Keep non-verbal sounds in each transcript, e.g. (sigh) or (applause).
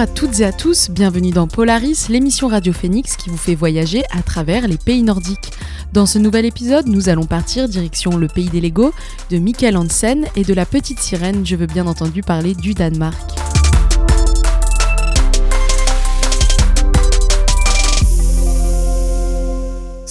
À toutes et à tous, bienvenue dans Polaris, l'émission Radio Phoenix qui vous fait voyager à travers les pays nordiques. Dans ce nouvel épisode, nous allons partir direction le pays des Lego, de Michael Hansen et de la petite sirène, je veux bien entendu parler du Danemark.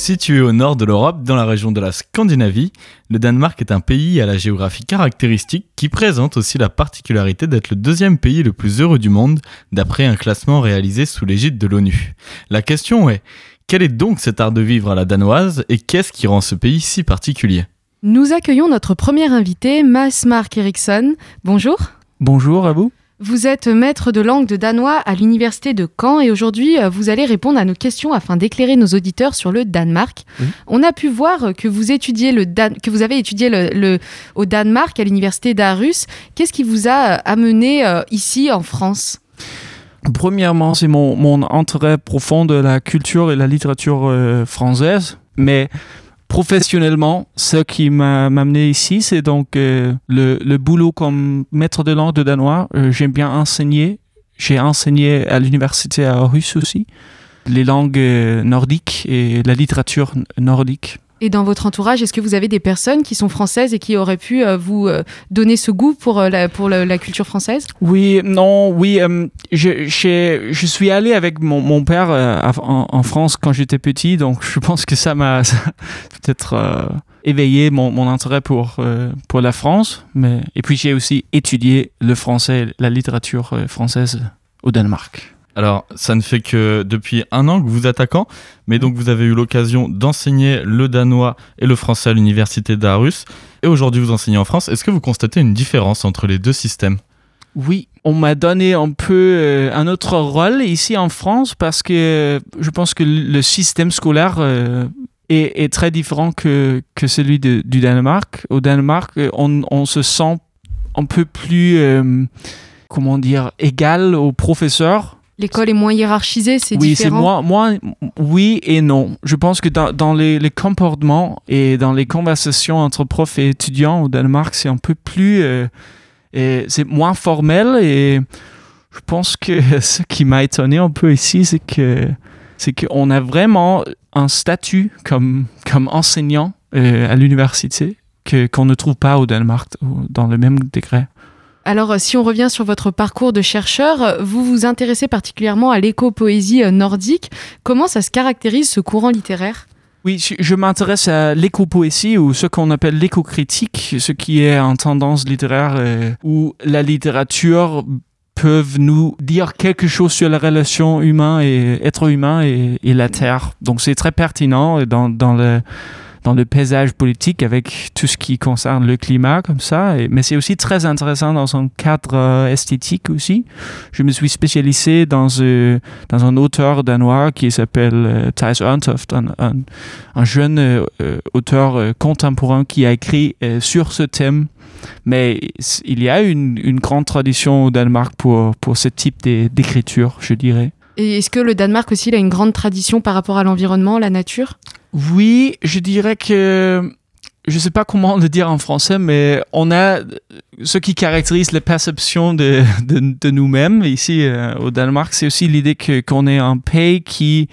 Situé au nord de l'Europe, dans la région de la Scandinavie, le Danemark est un pays à la géographie caractéristique qui présente aussi la particularité d'être le deuxième pays le plus heureux du monde, d'après un classement réalisé sous l'égide de l'ONU. La question est, quel est donc cet art de vivre à la danoise et qu'est-ce qui rend ce pays si particulier? Nous accueillons notre premier invité, Mads Mark Eriksson. Bonjour. Bonjour à vous. Vous êtes maître de langue de danois à l'université de Caen et aujourd'hui euh, vous allez répondre à nos questions afin d'éclairer nos auditeurs sur le Danemark. On a pu voir que vous étudiez le que vous avez étudié le, au Danemark à l'université d'Aarhus. Qu'est-ce qui vous a euh, amené euh, ici en France? Premièrement, c'est mon, mon, intérêt profond de la culture et la littérature française, mais professionnellement, ce qui m'a amené ici, c'est donc euh, le, le, boulot comme maître de langue de danois. Euh, j'aime bien enseigner. J'ai enseigné à l'université à Russe aussi, les langues euh, nordiques et la littérature nordique. Et dans votre entourage, est-ce que vous avez des personnes qui sont françaises et qui auraient pu euh, vous euh, donner ce goût pour, euh, la, culture française? Oui, non, oui. je, suis allé avec mon, père en, France quand j'étais petit, donc je pense que ça m'a (laughs) peut-être éveillé mon, mon, intérêt pour, pour la France. Mais, et puis j'ai aussi étudié le français, la littérature française au Danemark. Alors, ça ne fait que depuis un an que vous attaquant, mais donc vous avez eu l'occasion d'enseigner le danois et le français à l'université d'Aarhus, et aujourd'hui vous enseignez en France. Est-ce que vous constatez une différence entre les deux systèmes? Oui, on m'a donné un peu euh, un autre rôle ici en France parce que je pense que le système scolaire euh, est, très différent que, celui du Danemark. Au Danemark, on, on, se sent un peu plus, euh, comment dire, égal aux professeurs L'école est moins hiérarchisée, c'est oui, différent. Oui, c'est moins, moins, oui et non. Je pense que dans, dans les, les, comportements et dans les conversations entre profs et étudiants au Danemark, c'est un peu plus, euh, c'est moins formel et je pense que (laughs) ce qui m'a étonné un peu ici, c'est que c'est qu'on a vraiment un statut comme comme enseignant euh, à l'université que qu'on ne trouve pas au Danemark dans le même degré. Alors, si on revient sur votre parcours de chercheur, vous vous intéressez particulièrement à l'éco-poésie euh, nordique. Comment ça se caractérise ce courant littéraire? Oui, je m'intéresse à l'éco-poésie ou ce qu'on appelle l'éco-critique, ce qui est en tendance littéraire euh, où la littérature peut nous dire quelque chose sur la relation humain et être humain et, et la terre. Donc c'est très pertinent dans, dans le dans le paysage politique avec tout ce qui concerne le climat comme ça. Mais c'est aussi très intéressant dans son cadre euh, esthétique aussi. Je me suis spécialisé dans, euh, dans un auteur danois qui s'appelle euh, Thijs Ørntoft, un, un, un jeune euh, auteur euh, contemporain qui a écrit sur ce thème. Mais il y a une, une grande tradition au Danemark pour, pour ce type d'écriture, je dirais. Est-ce que le Danemark aussi a une grande tradition par rapport à l'environnement, la nature? Oui, je dirais que je ne sais pas comment le dire en français, mais on a ce qui caractérise la perception de, nous-mêmes ici euh, au Danemark, c'est aussi l'idée qu'on est un pays qui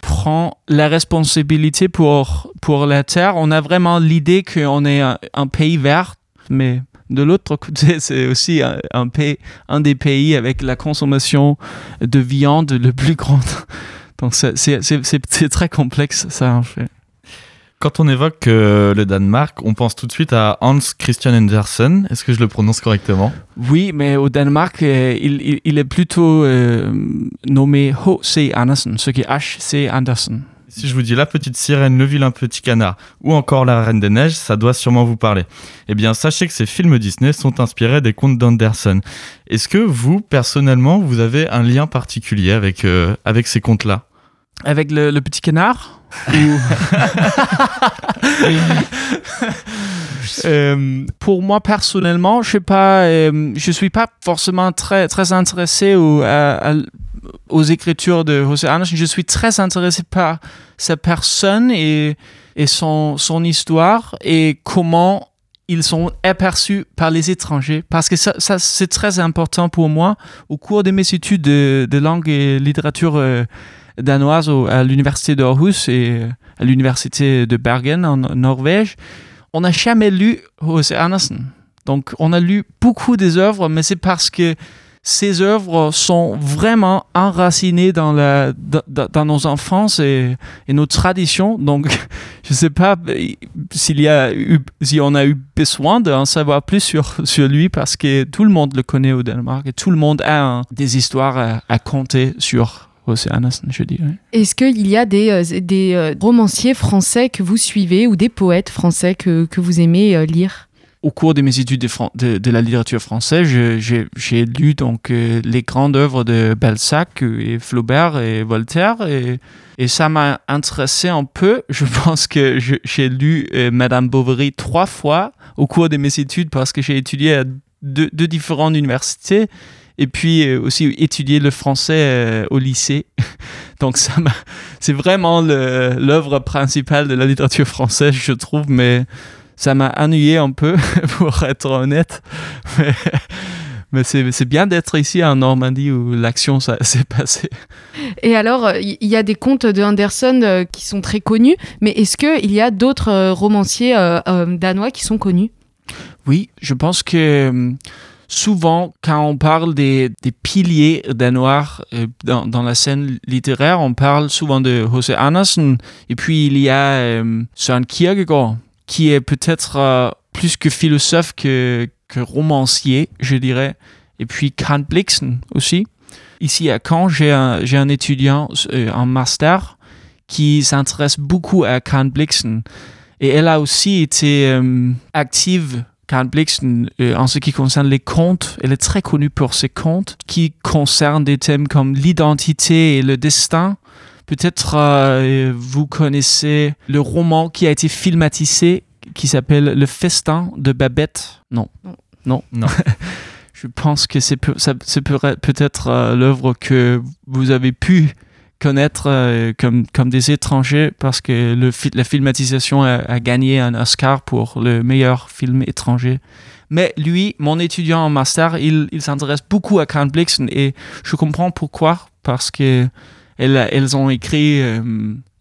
prend la responsabilité pour pour la terre. On a vraiment l'idée qu'on est un, un, pays vert, mais de l'autre côté, (laughs) c'est aussi un, un, pays, un des pays avec la consommation de viande le plus grande (laughs) donc c'est très complexe ça en fait. Quand on évoque euh, le Danemark, on pense tout de suite à Hans Christian Andersen. Est-ce que je le prononce correctement? Oui, mais au Danemark, euh, il, il, il, est plutôt euh, nommé H.C. Andersen, ce qui est H.C. Andersen. Si je vous dis La Petite Sirène, Le Vilain Petit Canard ou encore La Reine des Neiges, ça doit sûrement vous parler. Eh bien, sachez que ces films Disney sont inspirés des contes d'Anderson. Est-ce que vous, personnellement, vous avez un lien particulier avec, euh, avec ces contes-là? Avec le, le, petit canard ou... (laughs) euh, pour moi personnellement, je sais pas, euh, je suis pas forcément très très intéressé au, à, à, aux écritures de José Anderson. Je suis très intéressé par sa personne et et son son histoire et comment ils sont aperçus par les étrangers parce que ça, c'est très important pour moi. Au cours de mes études de, langue et littérature euh, danoise à l'université d'Aarhus et à l'université de Bergen en Norvège, on n'a jamais lu H.C. Andersen. Donc, on a lu beaucoup des œuvres, mais c'est parce que ces œuvres sont vraiment enracinées dans, la, dans, nos enfances et, et, nos traditions. Donc, (laughs) je ne sais pas s'il y a eu, si on a eu besoin d'en savoir plus sur, sur lui parce que tout le monde le connaît au Danemark et tout le monde a des histoires à, à compter sur je dirais. Est-ce qu'il y a des, euh, des euh, romanciers français que vous suivez ou des poètes français que, que vous aimez euh, lire? Au cours de mes études de, la littérature française, j'ai lu donc les grandes œuvres de Balzac et Flaubert et Voltaire et, ça m'a intéressé un peu. (laughs) Je pense que j'ai lu Madame Bovary trois fois au cours de mes études parce que j'ai étudié à deux, différentes universités et puis euh, aussi étudier le français euh, au lycée. (laughs) Donc ça c'est vraiment l'œuvre principale de la littérature française, je trouve, mais ça m'a ennuyé un peu, (laughs) pour être honnête. Mais, c'est bien d'être ici en Normandie où l'action (laughs) s'est passée. Et alors, il y a des contes de Anderson euh, qui sont très connus, mais est-ce qu'il y a d'autres romanciers danois qui sont connus? Oui, je pense que souvent, quand on parle des, piliers danois euh, dans, dans, la scène littéraire, on parle souvent de H.C. Andersen. Et puis, il y a euh, Søren Kierkegaard, qui est peut-être euh, plus que philosophe que, romancier, je dirais. Et puis, Kant Blixen aussi. Ici à Caen, j'ai un, étudiant en master qui s'intéresse beaucoup à Kant Blixen. Et elle a aussi été active Karen Blixen, euh, en ce qui concerne les contes, elle est très connue pour ses contes qui concernent des thèmes comme l'identité et le destin. Peut-être euh, vous connaissez le roman qui a été filmatisé qui s'appelle Le Festin de Babette. Non. Non. Non. (laughs) Je pense que c'est peut-être euh, l'œuvre que vous avez pu connaître euh, comme, comme des étrangers parce que le, la filmatisation a, gagné un Oscar pour le meilleur film étranger. Mais lui, mon étudiant en master, il, il s'intéresse beaucoup à Karen Blixen et je comprends pourquoi, parce que elles, elles ont écrit euh,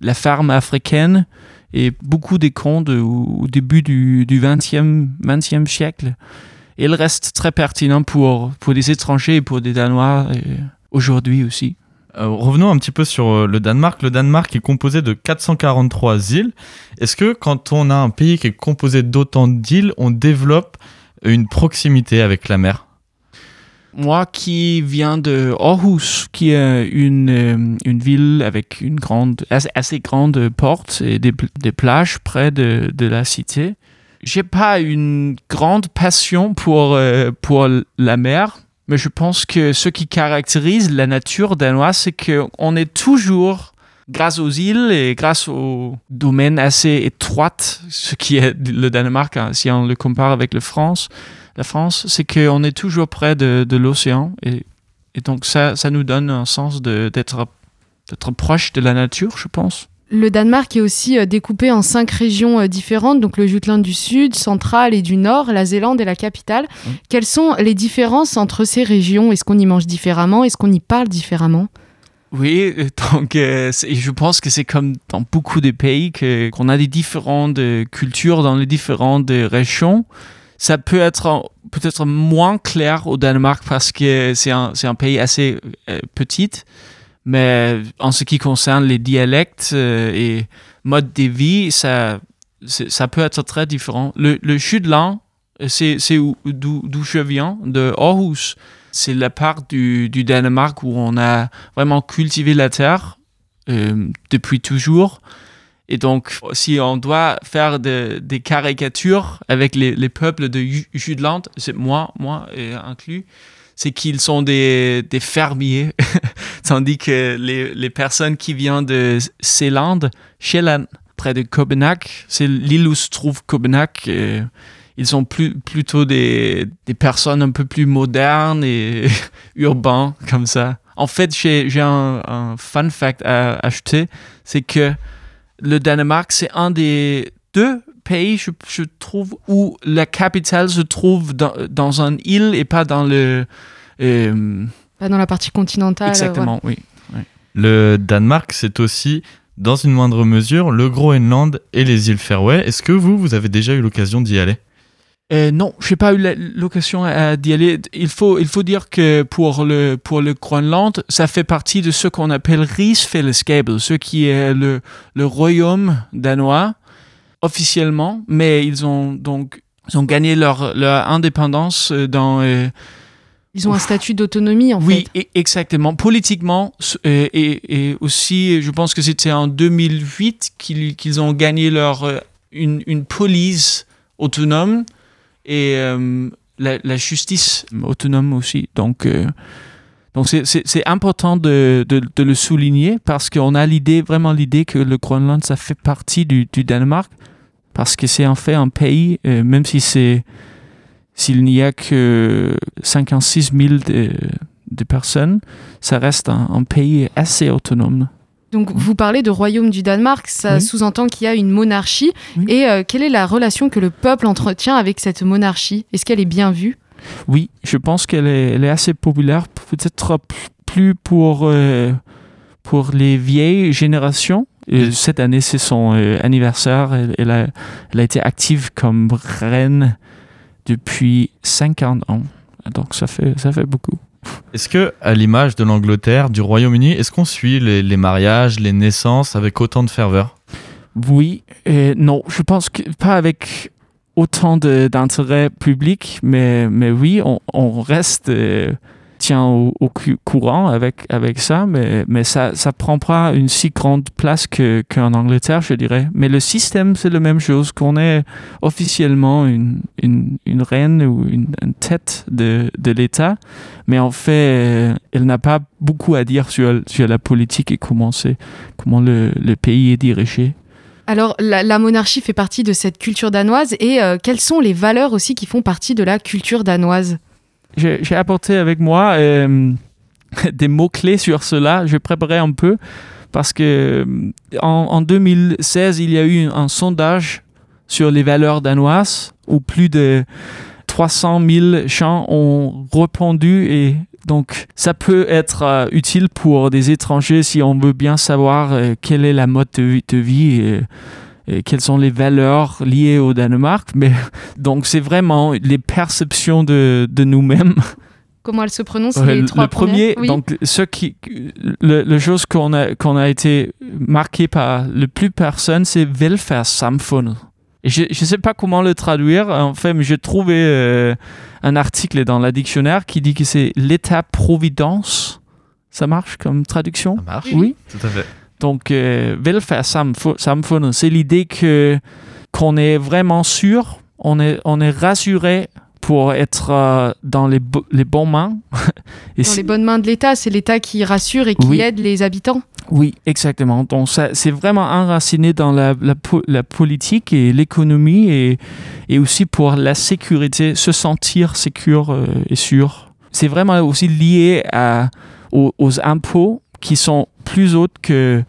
La ferme africaine et beaucoup des contes au, début du, du 20e, 20e siècle. Et il reste très pertinent pour, pour des étrangers et pour des Danois euh, aujourd'hui aussi. Euh, revenons un petit peu sur le Danemark. Le Danemark est composé de 443 îles. Est-ce que quand on a un pays qui est composé d'autant d'îles, on développe une proximité avec la mer? Moi qui viens de Aarhus, qui est une, euh, une ville avec une grande, assez, grande porte et des, des plages près de, de la cité, j'ai pas une grande passion pour, pour la mer mais je pense que ce qui caractérise la nature danoise, c'est qu'on est toujours, grâce aux îles et grâce aux domaines assez étroits, ce qui est le Danemark, hein, si on le compare avec le France, la France, c'est qu'on est toujours près de, l'océan. Et, et, donc ça, ça nous donne un sens d'être proche de la nature, je pense. Le Danemark est aussi euh, découpé en cinq régions euh, différentes, donc le Jutland du Sud, central et du Nord, la Zélande et la capitale. Mmh. Quelles sont les différences entre ces régions? Est-ce qu'on y mange différemment? Est-ce qu'on y parle différemment? Oui, donc euh, je pense que c'est comme dans beaucoup de pays qu'on a des différentes cultures dans les différentes régions. Ça peut être peut-être moins clair au Danemark parce que c'est un, un, pays assez petit. Mais en ce qui concerne les dialectes euh, et modes de vie, ça, ça peut être très différent. Le, le Jutland, c'est d'où je viens, de Aarhus. C'est la part du, du, Danemark où on a vraiment cultivé la terre euh, depuis toujours. Et donc, si on doit faire des caricatures avec les, les peuples de Jutland, moi, moi inclus, c'est qu'ils sont des, fermiers, (laughs) tandis que les, personnes qui viennent de Seeland, Sjælland, près de Copenhague, c'est l'île où se trouve Copenhague, euh, ils sont plus, plutôt des, des personnes un peu plus modernes et (laughs) urbains, comme ça. En fait, j'ai un, un, fun fact à acheter, c'est que le Danemark, c'est un des deux pays, je, je trouve, où la capitale se trouve dans, dans une île et pas dans le... euh, Pas dans la partie continentale. exactement, oui. Le Danemark, c'est aussi, dans une moindre mesure, le Groenland et les îles Faroé. Est-ce que vous, vous avez déjà eu l'occasion d'y aller? Euh, non, je n'ai pas eu l'occasion d'y aller. Il faut, il faut dire que pour le, pour le Groenland, ça fait partie de ce qu'on appelle Rigsfællesskabet, ce qui est le, le royaume danois officiellement, mais ils ont donc ils ont gagné leur, leur indépendance euh, dans... euh, Ils ont un statut d'autonomie, en oui, fait. e- exactement. Politiquement, euh, et, et aussi, je pense que c'était en 2008 qu'ils qu'ils ont gagné leur, une, une police autonome et euh, la, justice autonome aussi. Donc, euh, donc c'est- important de, de, de le souligner parce qu'on a l'idée, vraiment l'idée que le Groenland, ça fait partie du, du Danemark parce que c'est en fait un pays, euh, même si c'est s'il n'y a que 56 000 de, de personnes, ça reste un, un pays assez autonome. Donc, vous parlez de royaume du Danemark, ça Oui. sous-entend qu'il y a une monarchie. Oui. Et euh, quelle est la relation que le peuple entretient avec cette monarchie? Est-ce qu'elle est bien vue? Oui, je pense qu'elle est, assez populaire, peut-être plus pour, euh, pour les vieilles générations. Et cette année, c'est son euh, anniversaire. Elle, elle a, elle a été active comme reine depuis 50 ans. Donc ça fait, ça fait beaucoup. Est-ce que, à l'image de l'Angleterre, du Royaume-Uni, est-ce qu'on suit les, mariages, les naissances avec autant de ferveur? Oui, et non, je pense que pas avec autant d'intérêt public, mais, oui, on, on reste, euh, au, courant avec, avec ça, mais, mais ça ça prend pas une si grande place que- qu'en Angleterre, je dirais. Mais le système, c'est la même chose, qu'on est officiellement une, une, reine ou une, tête de, de l'État, mais en fait, euh, elle n'a pas beaucoup à dire sur, sur la politique et comment, comment le, le pays est dirigé. Alors, la, la monarchie fait partie de cette culture danoise. Et euh, quelles sont les valeurs aussi qui font partie de la culture danoise? J'ai apporté avec moi euh, (laughs) des mots-clés sur cela. Je préparais un peu parce que euh, en, en 2016, il y a eu un sondage sur les valeurs danoises où plus de 300 000 gens ont répondu et donc ça peut être euh, utile pour des étrangers si on veut bien savoir quelle est la mode de, vie- et quelles sont les valeurs liées au Danemark? Mais (laughs) donc c'est vraiment les perceptions de, de nous-mêmes. (laughs) Comment elles se prononcent les le trois le premier, Oui. donc ce qui, le, le chose qu'on a qu'on a été marqué par le plus personne, c'est velfærdssamfundet. Et je ne sais pas comment le traduire en fait, mais j'ai trouvé euh, un article dans la dictionnaire qui dit que c'est l'état providence. Ça marche comme traduction? Ça marche Oui. Tout à fait. Donc, euh, velfærdssamfundet, c'est l'idée que qu'on est vraiment sûr, on est, on est rassuré pour être euh, dans les, bo- les bonnes mains. (laughs) Et Dans les bonnes mains de l'État, c'est l'État qui rassure et qui Oui. aide les habitants. Oui, exactement. Donc, c'est vraiment enraciné dans la, la, po- la politique et l'économie et, et aussi pour la sécurité, se sentir sécure euh, et sûr. C'est vraiment aussi lié à, aux, aux impôts qui sont plus hauts que,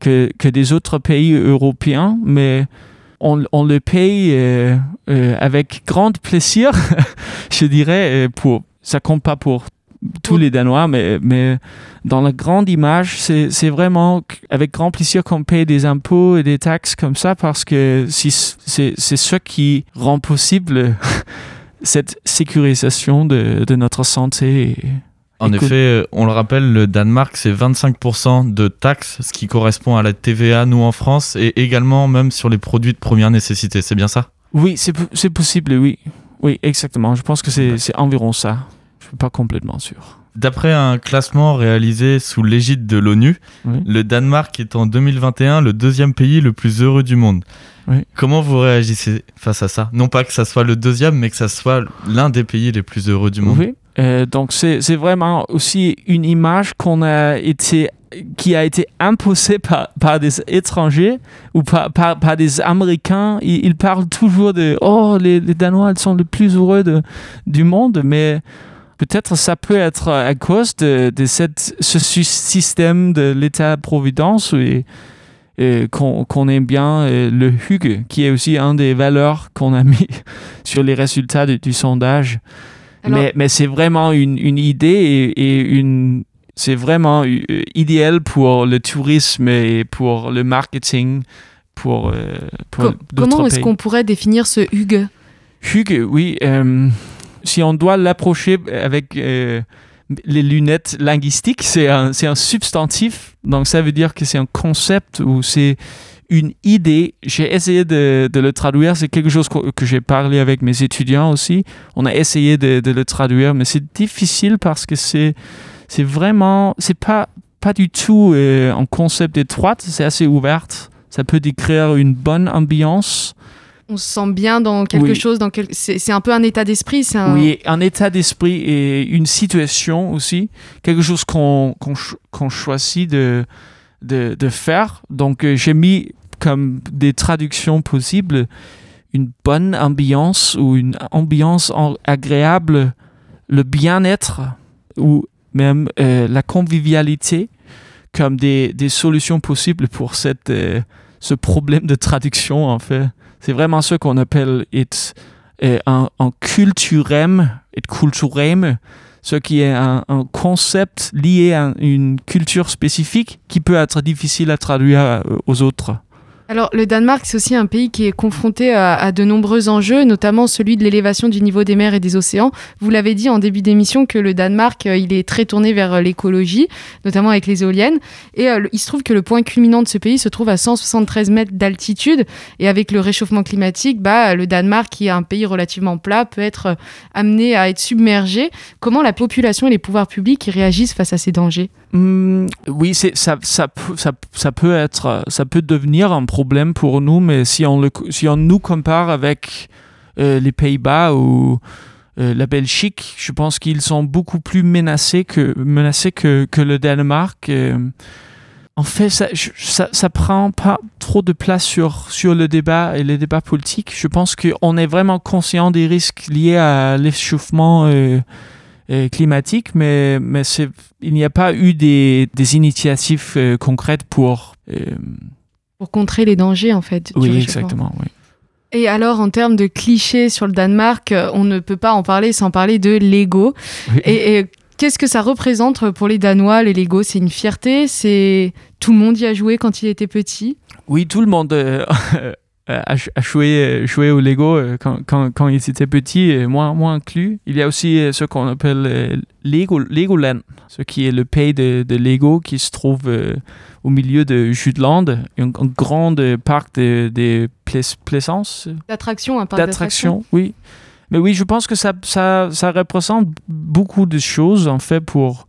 que, que des autres pays européens, mais on, on le paye euh, euh, avec grand plaisir, (laughs) je dirais. euh, Pour, ça compte pas pour tous les Danois, mais, mais dans la grande image, c'est vraiment avec grand plaisir qu'on paye des impôts et des taxes comme ça parce que si- c'est ce qui rend possible (laughs) cette sécurisation de, de notre santé. En Écoute- effet, euh, on le rappelle, le Danemark, c'est 25% de taxes, ce qui correspond à la TVA, nous en France, et également même sur les produits de première nécessité. C'est bien ça? Oui, c'est po- c'est possible, oui. Oui, exactement. Je pense que c'est environ ça. Je suis pas complètement sûr. D'après un classement réalisé sous l'égide de l'ONU, Oui. le Danemark est en 2021 le deuxième pays le plus heureux du monde. Oui. Comment vous réagissez face à ça? Non pas que ça soit le deuxième, mais que ça soit l'un des pays les plus heureux du monde. Oui. Euh, donc c'est vraiment aussi une image qu'on a été qui a été imposée par, par des étrangers ou par, par, des Américains. Ils, parlent toujours de oh les, les Danois ils sont les plus heureux de, du monde, mais peut-être ça peut être à cause de, de cette, ce sy- système de l'État-providence et, qu'on aime bien le Hugue, qui est aussi un des valeurs qu'on a mis (laughs) sur les résultats du sondage. Mais, mais c'est vraiment une, une idée et, une, c'est vraiment idéal pour le tourisme et pour le marketing. Pour, pour comment est-ce qu'on pourrait définir ce Hugue Hugue, oui. si on doit l'approcher avec les lunettes linguistiques, c'est un, un substantif. Donc ça veut dire que c'est un concept ou c'est une idée. J'ai essayé de, de, le traduire. C'est quelque chose que, que j'ai parlé avec mes étudiants aussi. On a essayé de, de le traduire, mais c'est difficile parce que c'est c'est vraiment c'est pas pas du tout euh, un concept étroit. C'est assez ouverte. Ça peut décrire une bonne ambiance on se sent bien dans quelque chose, dans c'est un peu un état d'esprit. Un... Oui, un état d'esprit et une situation aussi, quelque chose qu'on choisit de, de, faire. Donc euh, j'ai mis comme des traductions possibles une bonne ambiance ou une ambiance agréable, le bien-être ou même euh, la convivialité comme des, solutions possibles pour cette, euh, ce problème de traduction en fait. C'est vraiment ce qu'on appelle it, euh, un, un culturem, ce qui est un, un, concept lié à une culture spécifique qui peut être difficile à traduire euh, aux autres. Alors, le Danemark, c'est aussi un pays qui est confronté à, de nombreux enjeux, notamment celui de l'élévation du niveau des mers et des océans. Vous l'avez dit en début d'émission que le Danemark, euh, il est très tourné vers euh, l'écologie, notamment avec les éoliennes. Et euh, il se trouve que le point culminant de ce pays se trouve à 173 mètres d'altitude. Et avec le réchauffement climatique, bah, le Danemark, qui est un pays relativement plat, peut être amené à être submergé. Comment la population et les pouvoirs publics réagissent face à ces dangers? Mmh, Oui, ça, peut être, ça peut devenir un problème pour nous, mais si on, nous compare avec euh, les Pays-Bas ou euh, la Belgique, je pense qu'ils sont beaucoup plus menacés que, le Danemark. Euh, en fait, ça, ça, prend pas trop de place sur, sur le débat et les débats politiques. Je pense qu'on est vraiment conscient des risques liés à l'échauffement climatique, mais, mais il n'y a pas eu des, des initiatives concrètes pour pour contrer les dangers en fait. Oui, exactement. Oui. Et alors, en termes de clichés sur le Danemark, euh, on ne peut pas en parler sans parler de Lego. Et, qu'est-ce que ça représente pour les Danois, les Lego? C'est une fierté? C'est tout le monde y a joué quand il était petit? Oui, tout le monde euh, (laughs) a, joué, joué, au Lego euh, quand, quand, quand il était petit, moi, moi inclus. Il y a aussi ce qu'on appelle Lego, Legoland, ce qui est le pays de, de Lego qui se trouve au milieu de Jutland, un, un grand parc de, de plaisance. D'attraction, un parc d'attraction. oui. Mais oui, je pense que ça, ça, ça représente beaucoup de choses, en fait, pour,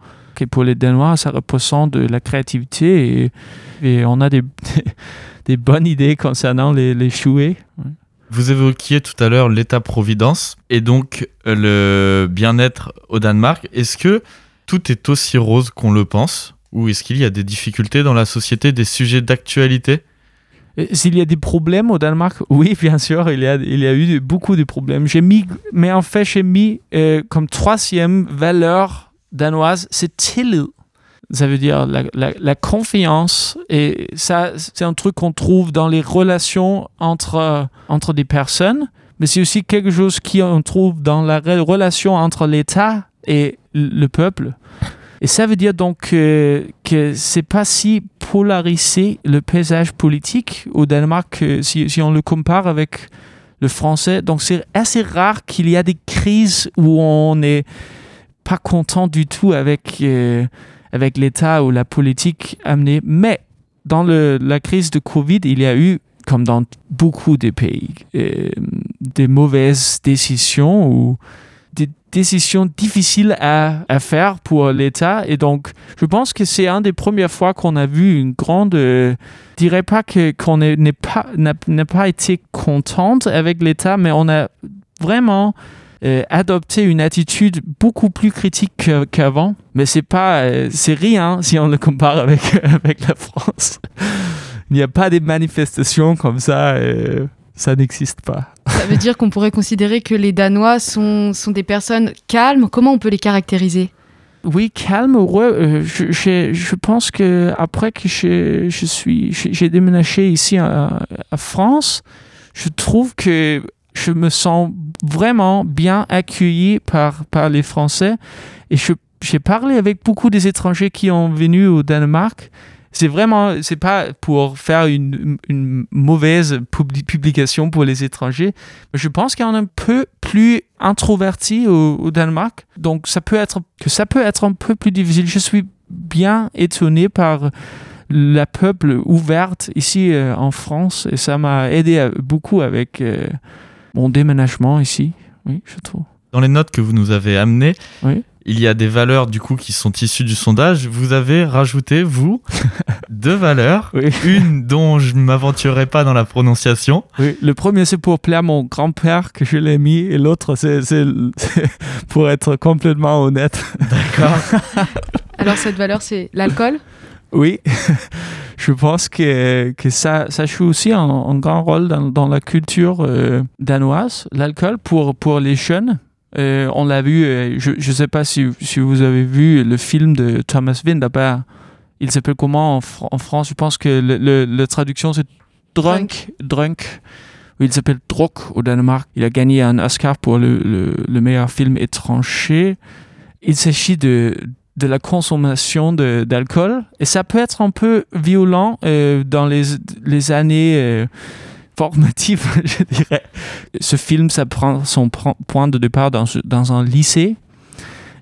les Danois, ça représente de la créativité et, et on a des, (laughs) des bonnes idées concernant les, les chouets. Vous évoquiez tout à l'heure l'État-providence et donc le bien-être au Danemark. Est-ce que tout est aussi rose qu'on le pense ou est-ce qu'il y a des difficultés dans la société, des sujets d'actualité? S'il y a des problèmes au Danemark, (laughs) oui, bien sûr, il y a, il y a eu beaucoup de problèmes. J'ai mis, mais en fait, j'ai mis euh, comme troisième valeur danoise, c'est tillid. Ça veut dire la, confiance. Et ça, c'est un truc qu'on trouve dans les relations entre, entre des personnes, mais c'est aussi quelque chose qu'on trouve dans la relation entre l'État et le peuple. Et ça veut dire donc que, que c'est pas si polarisé le paysage politique au Danemark si, si on le compare avec le français. Donc c'est assez rare qu'il y a des crises où on n'est pas content du tout avec, euh, avec l'État ou la politique amenée. Mais dans la crise de Covid, il y a eu, comme dans beaucoup de pays, euh, des mauvaises décisions ou des décisions difficiles à, faire pour l'État. Et donc, je pense que c'est une des premières fois qu'on a vu une grande... Euh, je dirais pas qu'on n'est n'a pas été contente avec l'État, mais on a vraiment euh, adopté une attitude beaucoup plus critique qu'avant. Mais c'est pas euh, c'est rien si on le compare avec (laughs) avec la France. Il n'y a pas des manifestations comme ça. Euh, ça n'existe pas. Ça veut dire qu'on pourrait considérer que les Danois sont, sont des personnes calmes. Comment on peut les caractériser? Oui, calme, heureux. Je, je, je, pense que après que je, je suis, j'ai déménagé ici à, à, France, je trouve que je me sens vraiment bien accueilli par, par les Français. Et j'ai parlé avec beaucoup des étrangers qui ont venu au Danemark c'est vraiment, c'est pas pour faire une, une mauvaise publication pour les étrangers. Je pense en a un peu plus introverti au, Danemark. Donc, ça peut être, que ça peut être un peu plus difficile. Je suis bien étonné par la peuple ouverte ici euh, en France et ça m'a aidé beaucoup avec euh, mon déménagement ici. Oui, je trouve. Dans les notes que vous nous avez amenées, oui il y a des valeurs du coup qui sont issues du sondage. Vous avez rajouté, vous, (laughs) deux valeurs. Une dont je ne m'aventurerai pas dans la prononciation. Oui, le premier c'est pour plaire à mon grand-père que je l'ai mis et l'autre c'est pour être complètement honnête. D'accord. (laughs) Alors cette valeur c'est l'alcool? Oui, (laughs) je pense que, que ça, ça joue aussi un, grand rôle dans, dans la culture euh, danoise, l'alcool pour, pour les jeunes euh, on l'a vu, euh, je ne sais pas si, si, vous avez vu le film de Thomas Winterberg. Il s'appelle comment en, France? Je pense que le, la traduction c'est Drunk. Drunk. Il s'appelle Druk au Danemark. Il a gagné un Oscar pour le, le, meilleur film étranger. Il s'agit de, de la consommation d'alcool. Et ça peut être un peu violent euh, dans les, les années formatif, (laughs) je dirais. Ce film, ça prend son point de départ dans, dans un lycée.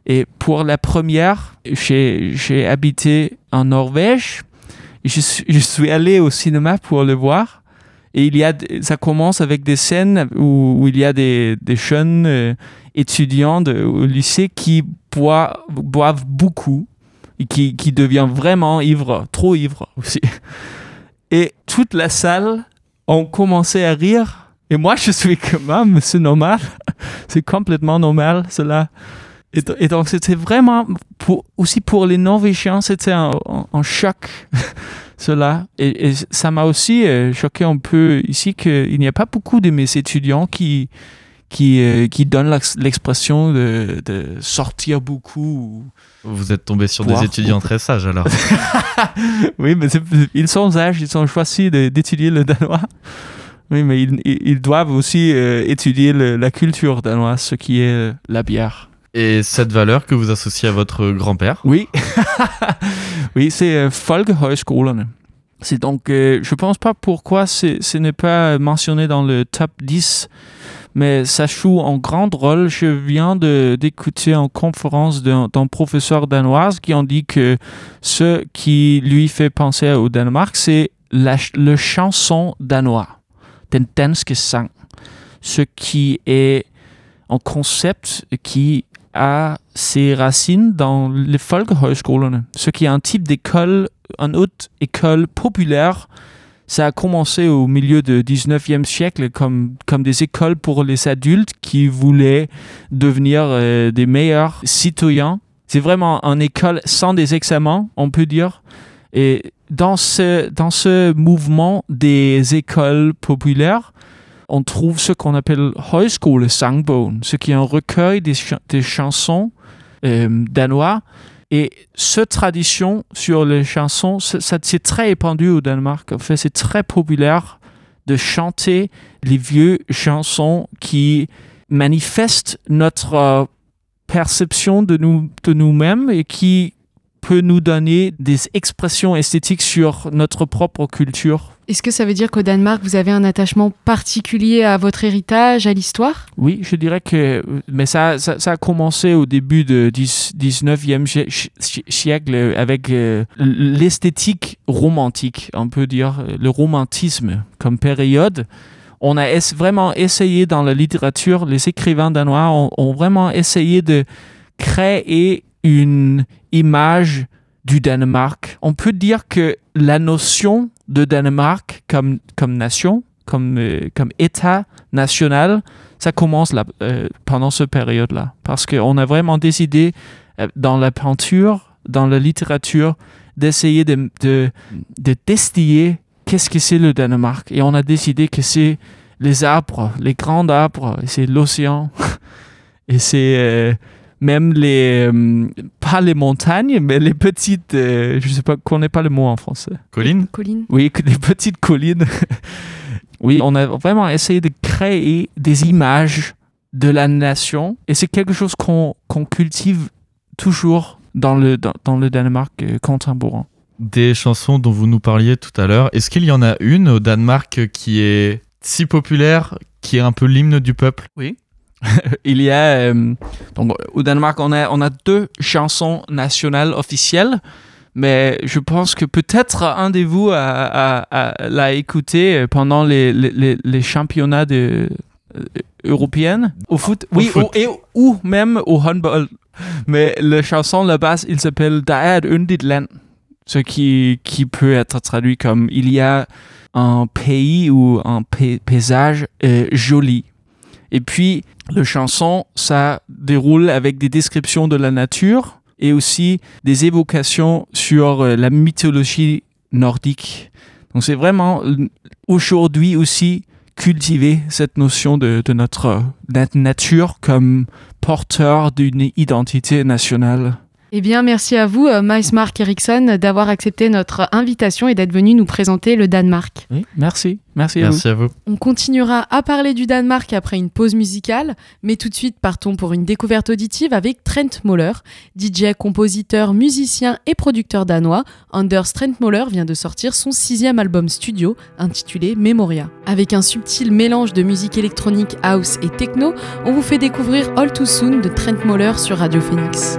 Et pour la première, j'ai habité en Norvège. Je, suis allé au cinéma pour le voir. Et il y a, ça commence avec des scènes où, où il y a des, des jeunes euh, étudiants de, au lycée qui boivent, beaucoup et qui, qui deviennent vraiment ivres, trop ivres aussi. Et toute la salle ont commencé à rire. Et moi, je suis comme, ah, c'est normal. (laughs) c'est complètement normal, cela. Et, donc, c'était vraiment, pour, aussi pour les Norvégiens, c'était un, choc, (laughs) cela. Et, ça m'a aussi euh, choqué un peu ici qu'il n'y a pas beaucoup de mes étudiants qui, qui, euh, qui donnent l'expression de, de, sortir beaucoup. Vous êtes tombé sur des étudiants très sages alors. (laughs) oui, mais ils sont sages, ils ont choisi d'étudier le danois. Oui, mais ils, ils doivent aussi euh, étudier la culture danoise, ce qui est euh, la bière. Et cette valeur que vous associez à votre grand-père? Oui, (laughs) oui c'est Folkehøjskolerne. C'est donc, je pense pas pourquoi ce n'est pas mentionné dans le top 10 mais ça joue un grand rôle. Je viens d'écouter en conférence d'un professeur danois qui ont dit que ce qui lui fait penser au Danemark, c'est le chanson danois, den danske sang, ce qui est un concept qui a ses racines dans les folkehøjskolerne, ce qui est un type d'école, une haute école populaire ça a commencé au milieu du 19e siècle comme, comme des écoles pour les adultes qui voulaient devenir euh, des meilleurs citoyens. C'est vraiment une école sans des examens, on peut dire. Et dans ce, dans ce mouvement des écoles populaires, on trouve ce qu'on appelle Højskolesangbogen, ce qui est un recueil des, des chansons euh, danois et cette tradition sur les chansons, c'est très répandu au Danemark. En fait, c'est très populaire de chanter les vieux chansons qui manifestent notre euh, perception de nous-mêmes et qui peut nous donner des expressions esthétiques sur notre propre culture. Est-ce que ça veut dire qu'au Danemark, vous avez un attachement particulier à votre héritage, à l'histoire? Oui, je dirais que mais ça, ça, a commencé au début du 19e siècle avec euh, l'esthétique romantique, on peut dire, le romantisme comme période. On a vraiment essayé dans la littérature, les écrivains danois ont vraiment essayé de créer une image du Danemark. On peut dire que la notion de Danemark comme, comme nation, comme, euh, comme État national, ça commence là, euh, pendant cette période-là. Parce qu'on a vraiment décidé, euh, dans la peinture, dans la littérature, d'essayer de, de, de qu'est-ce que c'est le Danemark. Et on a décidé que c'est les arbres, les grands arbres, c'est l'océan, (laughs) et c'est même les euh, pas les montagnes, mais les petites, euh, je sais pas, connais pas le mot en français. Colline Colline. Oui, que les petites collines. (laughs) oui, on a vraiment essayé de créer des images de la nation et c'est quelque chose qu'on qu'on cultive toujours dans le dans, dans le Danemark euh, contemporain. Des chansons dont vous nous parliez tout à l'heure, est-ce qu'il y en a une au Danemark qui est si populaire, qui est un peu l'hymne du peuple? Oui. (laughs) Il y a euh, donc au Danemark on a on a deux chansons nationales officielles, mais je pense que peut-être un de vous a, a- a- l'a écouté pendant les, les, les- les championnats de, euh, européens au foot. Au oui, foot. au- et, ou même au handball. Mais la chanson là-bas, il s'appelle Der er et yndigt land, ce qui qui peut être traduit comme il y a un pays ou un pay- paysage euh, joli. Et puis, le chanson, ça déroule avec des descriptions de la nature et aussi des évocations sur euh, la mythologie nordique. Donc, c'est vraiment euh, aujourd'hui aussi cultiver cette notion de, notre nat- nature comme porteur d'une identité nationale. Eh bien, merci à vous, euh, Miles Mark Eriksson, d'avoir accepté notre invitation et d'être venu nous présenter le Danemark. Oui, merci. Merci à vous. Merci à vous. On continuera à parler du Danemark après une pause musicale, mais tout de suite partons pour une découverte auditive avec Trent Moller, DJ, compositeur, musicien et producteur danois. Anders Trent Moller vient de sortir son sixième album studio intitulé Memoria. Avec un subtil mélange de musique électronique, house et techno, on vous fait découvrir All Too Soon de Trent Moller sur Radio Phoenix.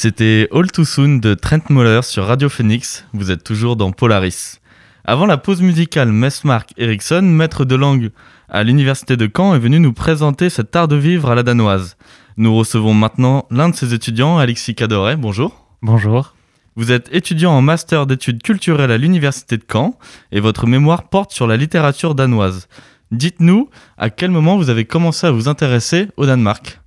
C'était All Too Soon de Trent Moller sur Radio Phoenix. Vous êtes toujours dans Polaris. Avant la pause musicale, Messmark Eriksson, maître de langue à l'université de Caen, est venu nous présenter cet art de vivre à la danoise. Nous recevons maintenant l'un de ses étudiants, Alexis Cadoret. Bonjour. Bonjour. Vous êtes étudiant en master d'études culturelles à l'université de Caen et votre mémoire porte sur la littérature danoise. Dites-nous à quel moment vous avez commencé à vous intéresser au Danemark?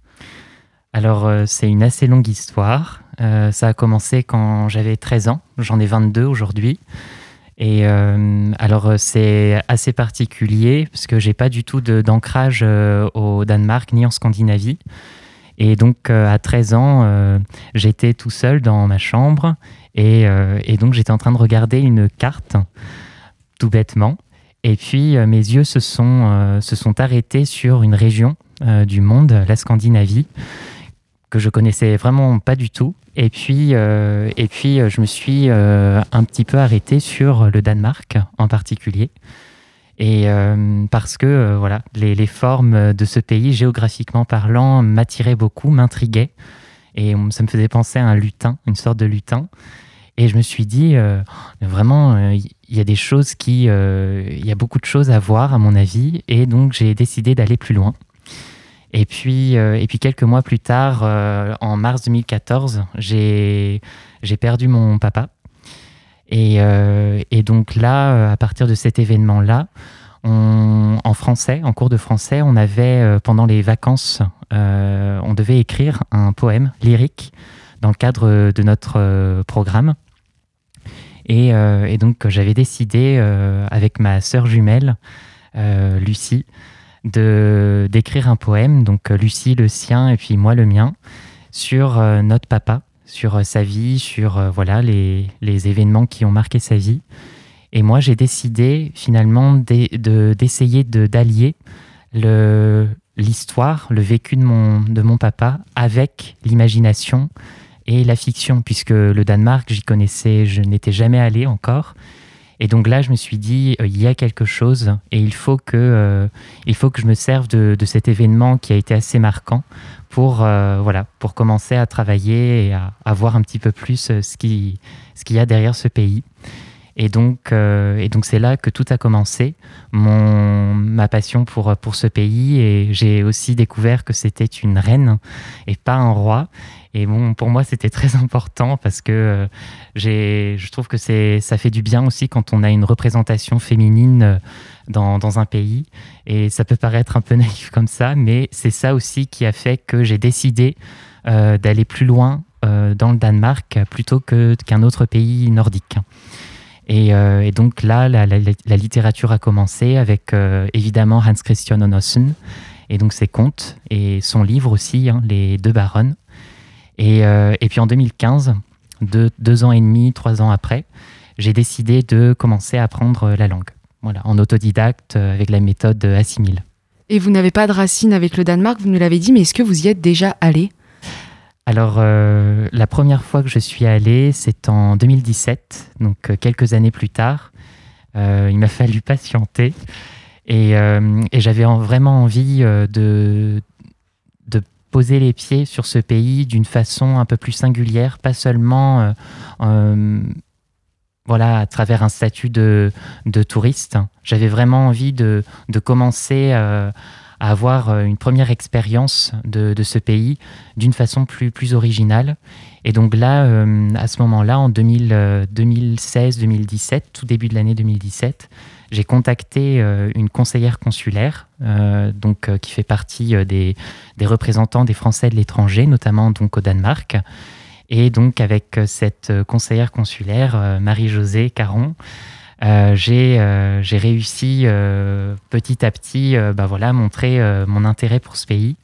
Alors, euh, c'est une assez longue histoire. Euh, ça a commencé quand j'avais 13 ans. J'en ai 22 aujourd'hui. Et euh, alors, euh, c'est assez particulier parce que j'ai pas du tout d'ancrage au Danemark ni en Scandinavie. Et donc, à 13 ans, j'étais tout seul dans ma chambre. Et, et donc, j'étais en train de regarder une carte, tout bêtement. Et puis, mes yeux se sont, se sont arrêtés sur une région du monde, la Scandinavie, que je connaissais vraiment pas du tout. Et puis, euh, et puis euh, je me suis euh, un petit peu arrêté sur le Danemark en particulier. Et parce que voilà, les, les formes de ce pays, géographiquement parlant, m'attiraient beaucoup, m'intriguaient. Et ça me faisait penser à un lutin, une sorte de lutin. Et je me suis dit, vraiment, il y a des choses qui. Il y a beaucoup de choses à voir, à mon avis. Et donc, j'ai décidé d'aller plus loin. Et puis, euh, et puis quelques mois plus tard, euh, en mars 2014, j'ai perdu mon papa. Et, euh, et donc là, à partir de cet événement-là, en français, en cours de français, on avait, pendant les vacances, on devait écrire un poème lyrique dans le cadre de notre programme. Et, et donc j'avais décidé, avec ma sœur jumelle, Lucie, de d'écrire un poème, donc euh, Lucie le sien et puis moi le mien, sur euh, notre papa, sur euh, sa vie, sur voilà les, les événements qui ont marqué sa vie. Et moi j'ai décidé finalement d'e- de- d'essayer de d'allier le l'histoire, le vécu de mon de mon papa avec l'imagination et la fiction, puisque le Danemark j'y connaissais, je n'étais jamais allé encore. Et donc là, je me suis dit, euh, il y a quelque chose et il faut que, euh, il faut que je me serve de, cet événement qui a été assez marquant pour, euh, voilà, pour commencer à travailler et à, à voir un petit peu plus ce qui- ce qu'il y a derrière ce pays. Et donc, euh, et donc c'est là que tout a commencé, mon, ma passion pour, pour ce pays. Et j'ai aussi découvert que c'était une reine et pas un roi. Et bon, pour moi, c'était très important parce que euh, je trouve que ça fait du bien aussi quand on a une représentation féminine euh, dans, dans un pays. Et ça peut paraître un peu (laughs) naïf comme ça, mais c'est ça aussi qui a fait que j'ai décidé d'aller plus loin dans le Danemark plutôt que, qu'un autre pays nordique. Et, euh, et donc là, la, littérature a commencé avec euh, évidemment Hans Christian Andersen, et donc ses contes, et son livre aussi, hein, Les Deux Baronnes. Et, euh, puis en 2015, deux, ans et demi, trois ans après, j'ai décidé de commencer à apprendre la langue. Voilà, en autodidacte avec la méthode Assimile. Et vous n'avez pas de racines avec le Danemark, vous nous l'avez dit, mais est-ce que vous y êtes déjà allé? Alors, euh, la première fois que je suis allé, c'est en 2017, donc euh, quelques années plus tard. Euh, il m'a (laughs) fallu patienter et, j'avais en- vraiment envie de, de poser les pieds sur ce pays d'une façon un peu plus singulière, pas seulement voilà, à travers un statut de, de touriste. J'avais vraiment envie de, de commencer à avoir euh, une première expérience de, ce pays d'une façon plus, originale. Et donc là, euh, à ce moment-là, en 2016-2017, tout début de l'année 2017, j'ai contacté euh, une conseillère consulaire, euh, donc euh, qui fait partie euh, des, des représentants des Français de l'étranger, notamment donc au Danemark. Et donc avec euh, cette euh, conseillère consulaire, euh, Marie-Josée Caron, euh, j'ai euh, j'ai réussi euh, petit à petit bah voilà, à montrer mon intérêt pour ce pays.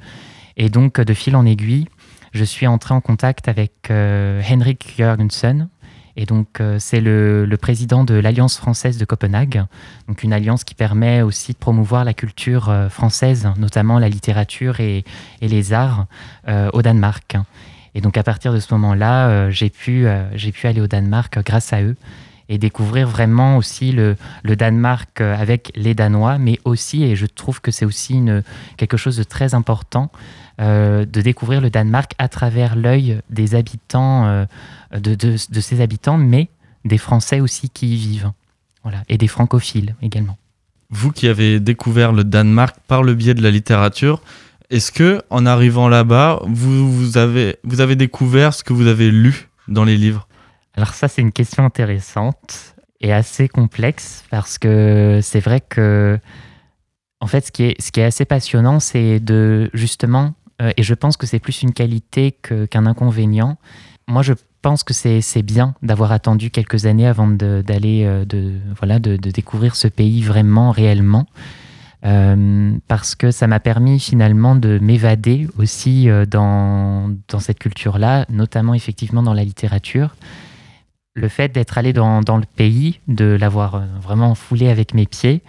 Et donc, de fil en aiguille, je suis entré en contact avec Henrik Jørgensen. Et donc, c'est le, président de l'Alliance française de Copenhague, donc une alliance qui permet aussi de promouvoir la culture française, notamment la littérature et, les arts au Danemark. Et donc, à partir de ce moment-là, j'ai pu aller au Danemark grâce à eux. Et découvrir vraiment aussi le, Danemark euh, avec les Danois, mais aussi, et je trouve que c'est aussi quelque chose de très important, euh, de découvrir le Danemark à travers l'œil des habitants, euh, de, de, ses habitants, mais des Français aussi qui y vivent. Voilà, et des francophiles également. Vous qui avez découvert le Danemark par le biais de la littérature, est-ce que en arrivant là-bas, vous avez découvert ce que vous avez lu dans les livres? Alors ça, c'est une question intéressante et assez complexe parce que c'est vrai que, en fait, ce qui est, ce qui est assez passionnant, c'est de justement, euh, et je pense que c'est plus une qualité qu'un inconvénient. Moi, je pense que c'est bien d'avoir attendu quelques années avant d'aller, euh, de, voilà, de, découvrir ce pays vraiment, réellement. Euh, parce que ça m'a permis finalement de m'évader aussi dans, dans cette culture-là, notamment effectivement dans la littérature. Le fait d'être allé dans, le pays, de l'avoir euh, vraiment foulé avec mes pieds,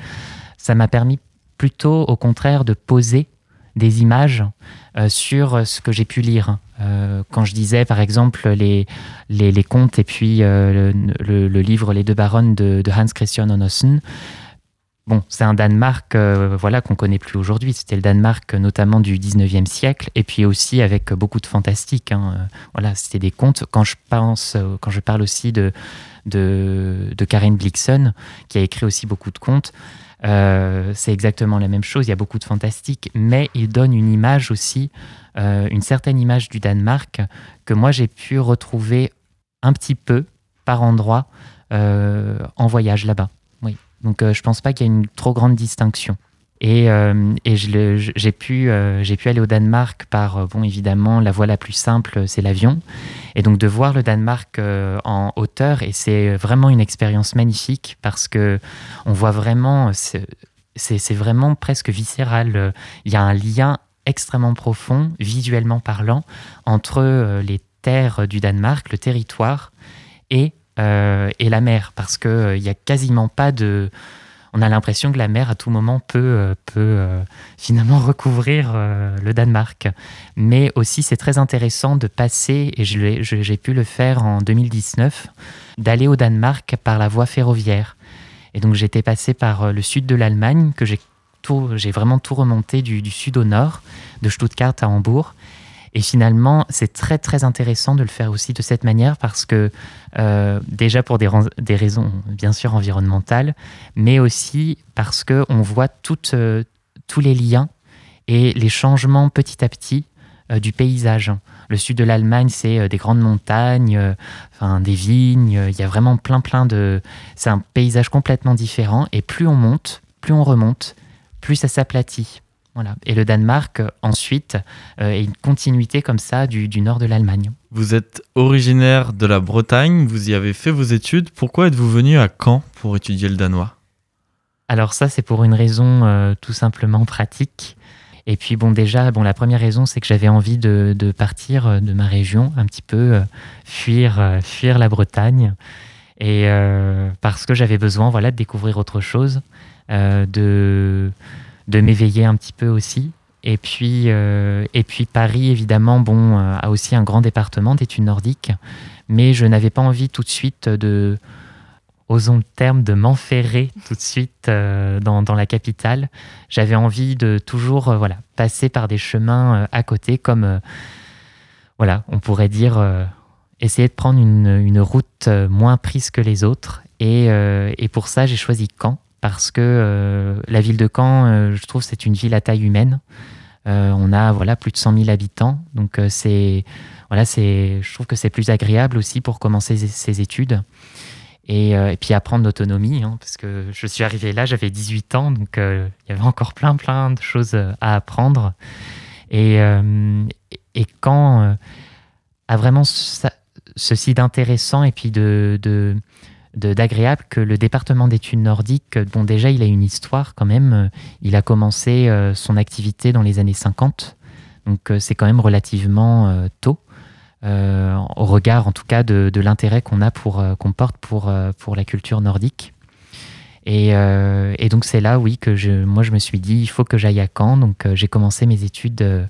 ça m'a permis plutôt au contraire de poser des images euh, sur ce que j'ai pu lire. Euh, quand je disais par exemple les, contes et puis euh, le livre Les deux baronnes de, de Hans Christian Andersen, Bon, c'est un Danemark euh, voilà, qu'on connaît plus aujourd'hui. C'était le Danemark notamment du 19e siècle, et puis aussi avec beaucoup de fantastique. hein. Euh, Voilà, c'était des contes. Quand je pense, euh, quand je parle aussi de, de, de Karen Blixen, qui a écrit aussi beaucoup de contes, euh, c'est exactement la même chose. Il y a beaucoup de fantastique, mais il donne une image aussi, une certaine image du Danemark que moi j'ai pu retrouver un petit peu par endroit en voyage là-bas. Donc euh, je pense pas qu'il y ait une trop grande distinction. Et, euh, et j'ai pu, euh, pu aller au Danemark par, bon évidemment, la voie la plus simple, c'est l'avion. Et donc de voir le Danemark en hauteur, et c'est vraiment une expérience magnifique parce que on voit vraiment, c'est vraiment presque viscéral. Il y a un lien extrêmement profond, visuellement parlant, entre les terres du Danemark, le territoire, et, et la mer, parce qu'il n'y a quasiment pas de... On a l'impression que la mer, à tout moment, peut, euh, peut euh, (laughs) finalement recouvrir euh, le Danemark. Mais aussi, c'est très intéressant de passer, et j'ai pu le faire en 2019, d'aller au Danemark par la voie ferroviaire. Et donc, j'étais passé par euh, le sud de l'Allemagne, que j'ai j'ai vraiment tout remonté du sud au nord, de Stuttgart à Hambourg. Et finalement, c'est très très intéressant de le faire aussi de cette manière parce que euh, déjà pour des, raisons bien sûr environnementales, mais aussi parce que on voit euh, tous les liens et les changements petit à petit euh, du paysage. Le sud de l'Allemagne, c'est des grandes montagnes, enfin des vignes. Il y a vraiment plein plein de. C'est un paysage complètement différent. Et plus on monte, plus on remonte, plus ça s'aplatit. Voilà. Et le Danemark, euh, ensuite, euh, est une continuité comme ça du, du nord de l'Allemagne. Vous êtes originaire de la Bretagne, vous y avez fait vos études. Pourquoi êtes-vous venu à Caen pour étudier le danois? Alors ça, c'est pour une raison euh, tout simplement pratique. Et puis bon, déjà, bon, la première raison, c'est que j'avais envie de, de partir euh, de ma région, un petit peu euh, fuir, fuir la Bretagne, et parce que j'avais besoin, voilà, de découvrir autre chose, de de m'éveiller un petit peu aussi. Et puis, euh, et puis Paris, évidemment, bon, euh, a aussi un grand département d'études nordiques, mais je n'avais pas envie tout de suite de, osons le terme, de m'enferrer tout de suite euh, dans, dans la capitale. J'avais envie de toujours voilà, passer par des chemins à côté, comme, voilà, on pourrait dire, essayer de prendre une, une route moins prise que les autres. Et, et pour ça, j'ai choisi Caen, parce que euh, la ville de Caen, euh, je trouve, c'est une ville à taille humaine. Euh, on a voilà, plus de 100 000 habitants, donc c'est, voilà, c'est, je trouve que c'est plus agréable aussi pour commencer ses, études. Et, puis apprendre l'autonomie, hein, parce que je suis arrivé là, j'avais 18 ans, donc il y avait encore plein plein de choses à apprendre. Et, et euh, a vraiment ceci d'intéressant et puis de- d'agréable que le département d'études nordiques, bon déjà il a une histoire quand même, euh, il a commencé euh, son activité dans les années 50, donc euh, c'est quand même relativement tôt au regard en tout cas de, l'intérêt qu'on a pour qu'on porte pour pour la culture nordique. Et, et donc c'est là, oui, que je, moi je me suis dit, il faut que j'aille à Caen. Donc j'ai commencé mes études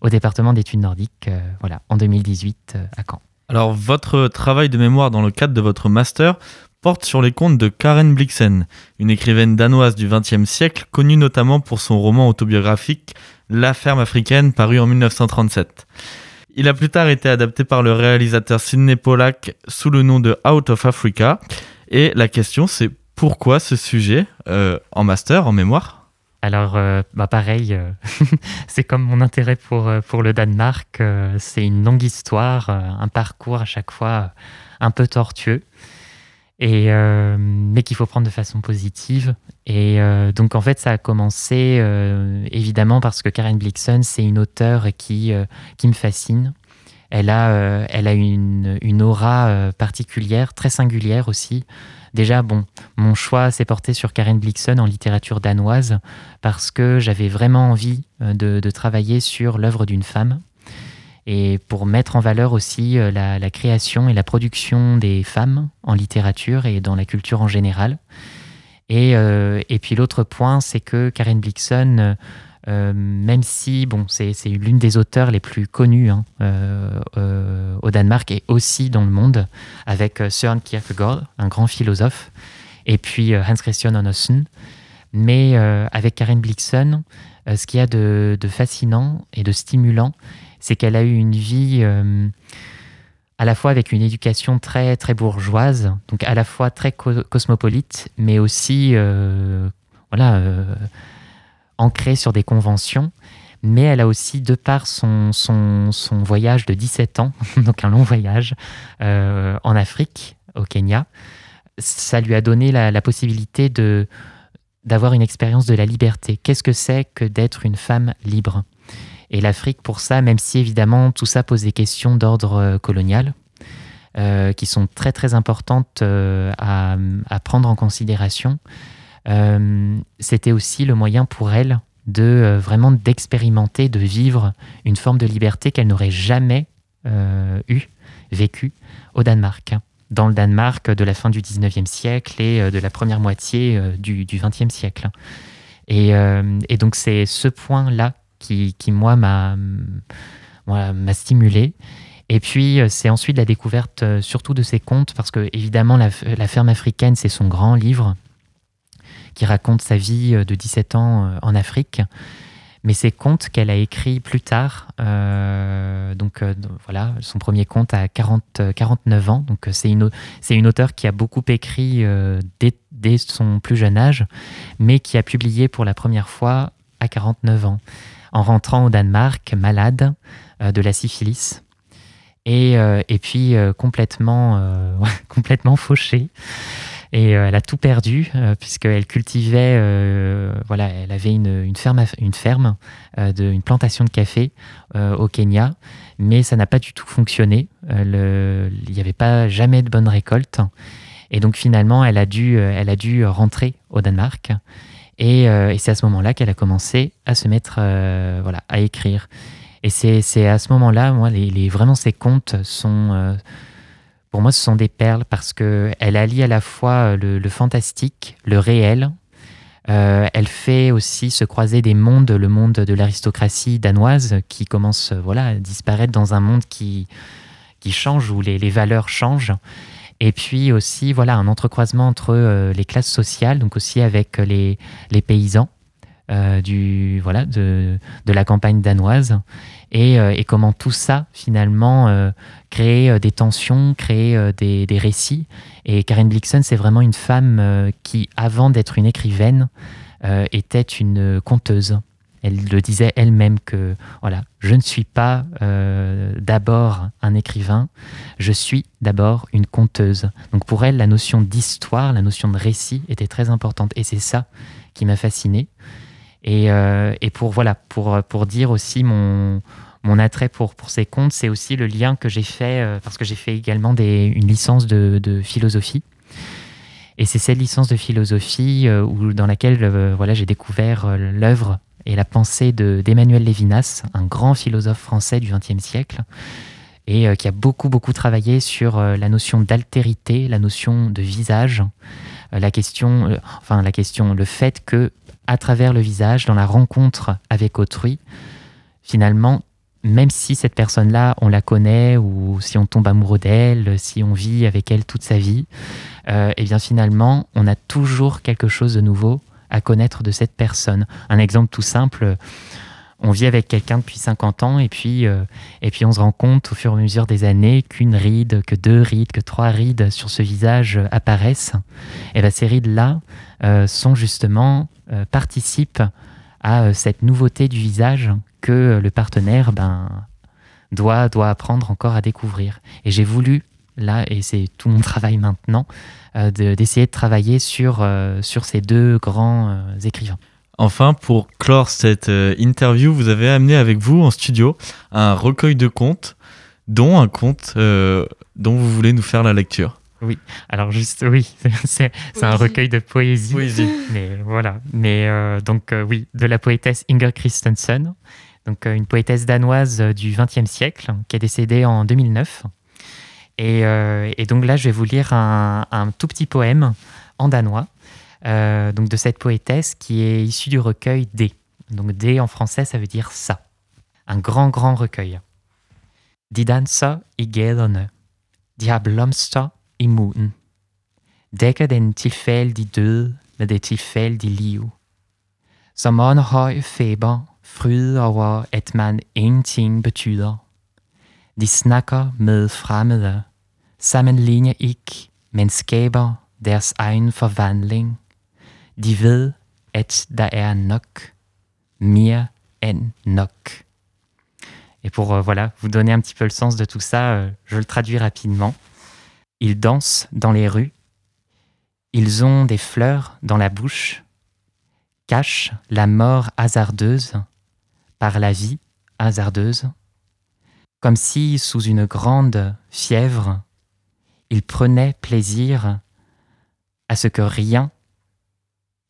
au département d'études nordiques, voilà, en 2018 euh, à Caen. Alors, votre travail de mémoire dans le cadre de votre master porte sur les contes de Karen Blixen, une écrivaine danoise du XXe siècle, connue notamment pour son roman autobiographique La ferme africaine, paru en 1937. Il a plus tard été adapté par le réalisateur Sidney Pollack sous le nom de Out of Africa. Et la question, c'est pourquoi ce sujet euh, en master, en mémoire? Alors, euh, bah pareil, euh, (laughs) c'est comme mon intérêt pour, euh, pour le Danemark. c'est une longue histoire, un parcours à chaque fois un peu tortueux, et, mais qu'il faut prendre de façon positive. Et donc, en fait, ça a commencé évidemment parce que Karen Blixen, c'est une auteure qui, qui me fascine. Elle a, elle a une, une aura particulière, très singulière aussi. Déjà, bon, mon choix s'est porté sur Karen Blixen en littérature danoise parce que j'avais vraiment envie euh, de, travailler sur l'œuvre d'une femme et pour mettre en valeur aussi euh, la, création et la production des femmes en littérature et dans la culture en général. Et, euh, puis l'autre point, c'est que Karen Blixen, même si bon, c'est l'une des auteurs les plus connues hein, au Danemark et aussi dans le monde, avec euh, Søren Kierkegaard, un grand philosophe, et puis euh, Hans Christian Andersen. Mais euh, avec Karen Blixen, ce qu'il y a de, fascinant et de stimulant, c'est qu'elle a eu une vie à la fois avec une éducation très très bourgeoise, donc à la fois très co- cosmopolite, mais aussi voilà ancrée sur des conventions. Mais elle a aussi, de par son, voyage de 17 ans, (laughs) donc un long voyage euh, en Afrique, au Kenya, ça lui a donné la, possibilité de d'avoir une expérience de la liberté. Qu'est-ce que c'est que d'être une femme libre? Et l'Afrique, pour ça, même si évidemment tout ça pose des questions d'ordre euh, colonial, euh, qui sont très très importantes à, prendre en considération, c'était aussi le moyen pour elle de euh, vraiment d'expérimenter, de vivre une forme de liberté qu'elle n'aurait jamais euh, eu, vécue au Danemark. Dans le Danemark de la fin du 19e siècle et euh, de la première moitié du, du 20e siècle. Et, euh, et donc c'est ce point-là qui, qui, moi, m'a voilà, stimulé. Et puis, c'est ensuite la découverte surtout de ses contes, parce que, évidemment, la ferme africaine, c'est son grand livre qui raconte sa vie euh, de 17 ans euh, en Afrique. Mais ces contes qu'elle a écrits plus tard, euh, donc voilà, son premier conte à 40, euh, 49 ans, donc c'est une, c'est une auteure qui a beaucoup écrit dès, dès son plus jeune âge, mais qui a publié pour la première fois à 49 ans, en rentrant au Danemark malade de la syphilis. Et, et puis complètement, (laughs) complètement fauchée. Et euh, elle a tout perdu euh, puisqu'elle cultivait, euh, voilà, elle avait une, ferme, une ferme une plantation de café au Kenya, mais ça n'a pas du tout fonctionné. Il n'y avait pas jamais de bonne récolte. Et donc finalement, elle a dû, elle a dû rentrer au Danemark. Et, c'est à ce moment-là qu'elle a commencé à se mettre, voilà, à écrire. Et c'est à ce moment-là, moi, les, vraiment ces contes sont, pour moi, ce sont des perles parce que elle allie à la fois euh, le, fantastique, le réel. Euh, elle fait aussi se croiser des mondes, le monde de l'aristocratie danoise qui commence, euh, voilà, à disparaître dans un monde qui qui change où les, les valeurs changent. Et puis aussi, voilà, un entrecroisement entre les classes sociales, donc aussi avec les, les paysans du, voilà, de, de la campagne danoise, et, euh, et comment tout ça, finalement, euh, crée euh, des tensions, crée des, récits. Et Karen Blixen, c'est vraiment une femme qui, avant d'être une écrivaine, était une conteuse. Elle le disait elle-même que voilà, je ne suis pas d'abord un écrivain, je suis d'abord une conteuse. Donc pour elle, la notion d'histoire, la notion de récit était très importante. Et c'est ça qui m'a fasciné. Et, euh, et pour, voilà, pour, pour dire aussi mon, mon attrait pour, pour ces contes, c'est aussi le lien que j'ai fait, euh, parce que j'ai fait également des, une licence de, de philosophie. Et c'est cette licence de philosophie euh, où, dans laquelle voilà, j'ai découvert l'œuvre et la pensée de- d'Emmanuel Lévinas, un grand philosophe français du XXe siècle, et qui a beaucoup, beaucoup travaillé sur la notion d'altérité, la notion de visage, la question, enfin la question, le fait que à travers le visage, dans la rencontre avec autrui, finalement, même si cette personne-là, on la connaît ou si on tombe amoureux d'elle, si on vit avec elle toute sa vie, euh, et bien finalement, on a toujours quelque chose de nouveau à connaître de cette personne. Un exemple tout simple, on vit avec quelqu'un depuis 50 ans et puis, euh, et puis on se rend compte au fur et à mesure des années qu'une ride, que deux rides, que trois rides sur ce visage euh, apparaissent. Et bien ces rides-là euh, sont justement, participent à cette nouveauté du visage que le partenaire ben, doit, doit apprendre encore à découvrir. Et j'ai voulu, là, et c'est tout mon (laughs) travail maintenant, euh, de- d'essayer de, travailler sur, sur ces deux grands écrivains. Enfin, pour clore cette euh, interview, vous avez amené avec vous en studio un recueil de contes, dont un conte euh, dont vous voulez nous faire la lecture. Alors juste, oui, (laughs) c'est c'est un recueil de poésie. Poésie. Mais voilà. Mais euh, donc euh, oui, de la poétesse Inger Christensen, donc euh, une poétesse danoise euh, du XXe siècle qui est décédée en 2009. Et, euh, et donc là, je vais vous lire un, un tout petit poème en danois, euh, donc de cette poétesse qui est issue du recueil D. Donc D en français, ça veut dire ça. Un grand, grand recueil. De danser i gaderne. De har i munden. Dækker den tilfældige død med det tilfældige liv. Som åndehøj feber, fryd over, at man ingenting betyder. De snakker med fremmede, sammenligner ikke, men skaber deres egen forvandling. De ved, at der er nok. Et pour euh, voilà, vous donner un petit peu le sens de tout ça, euh, je le traduis rapidement. Ils dansent dans les rues, ils ont des fleurs dans la bouche, cachent la mort hasardeuse par la vie hasardeuse, comme si sous une grande fièvre, ils prenaient plaisir à ce que rien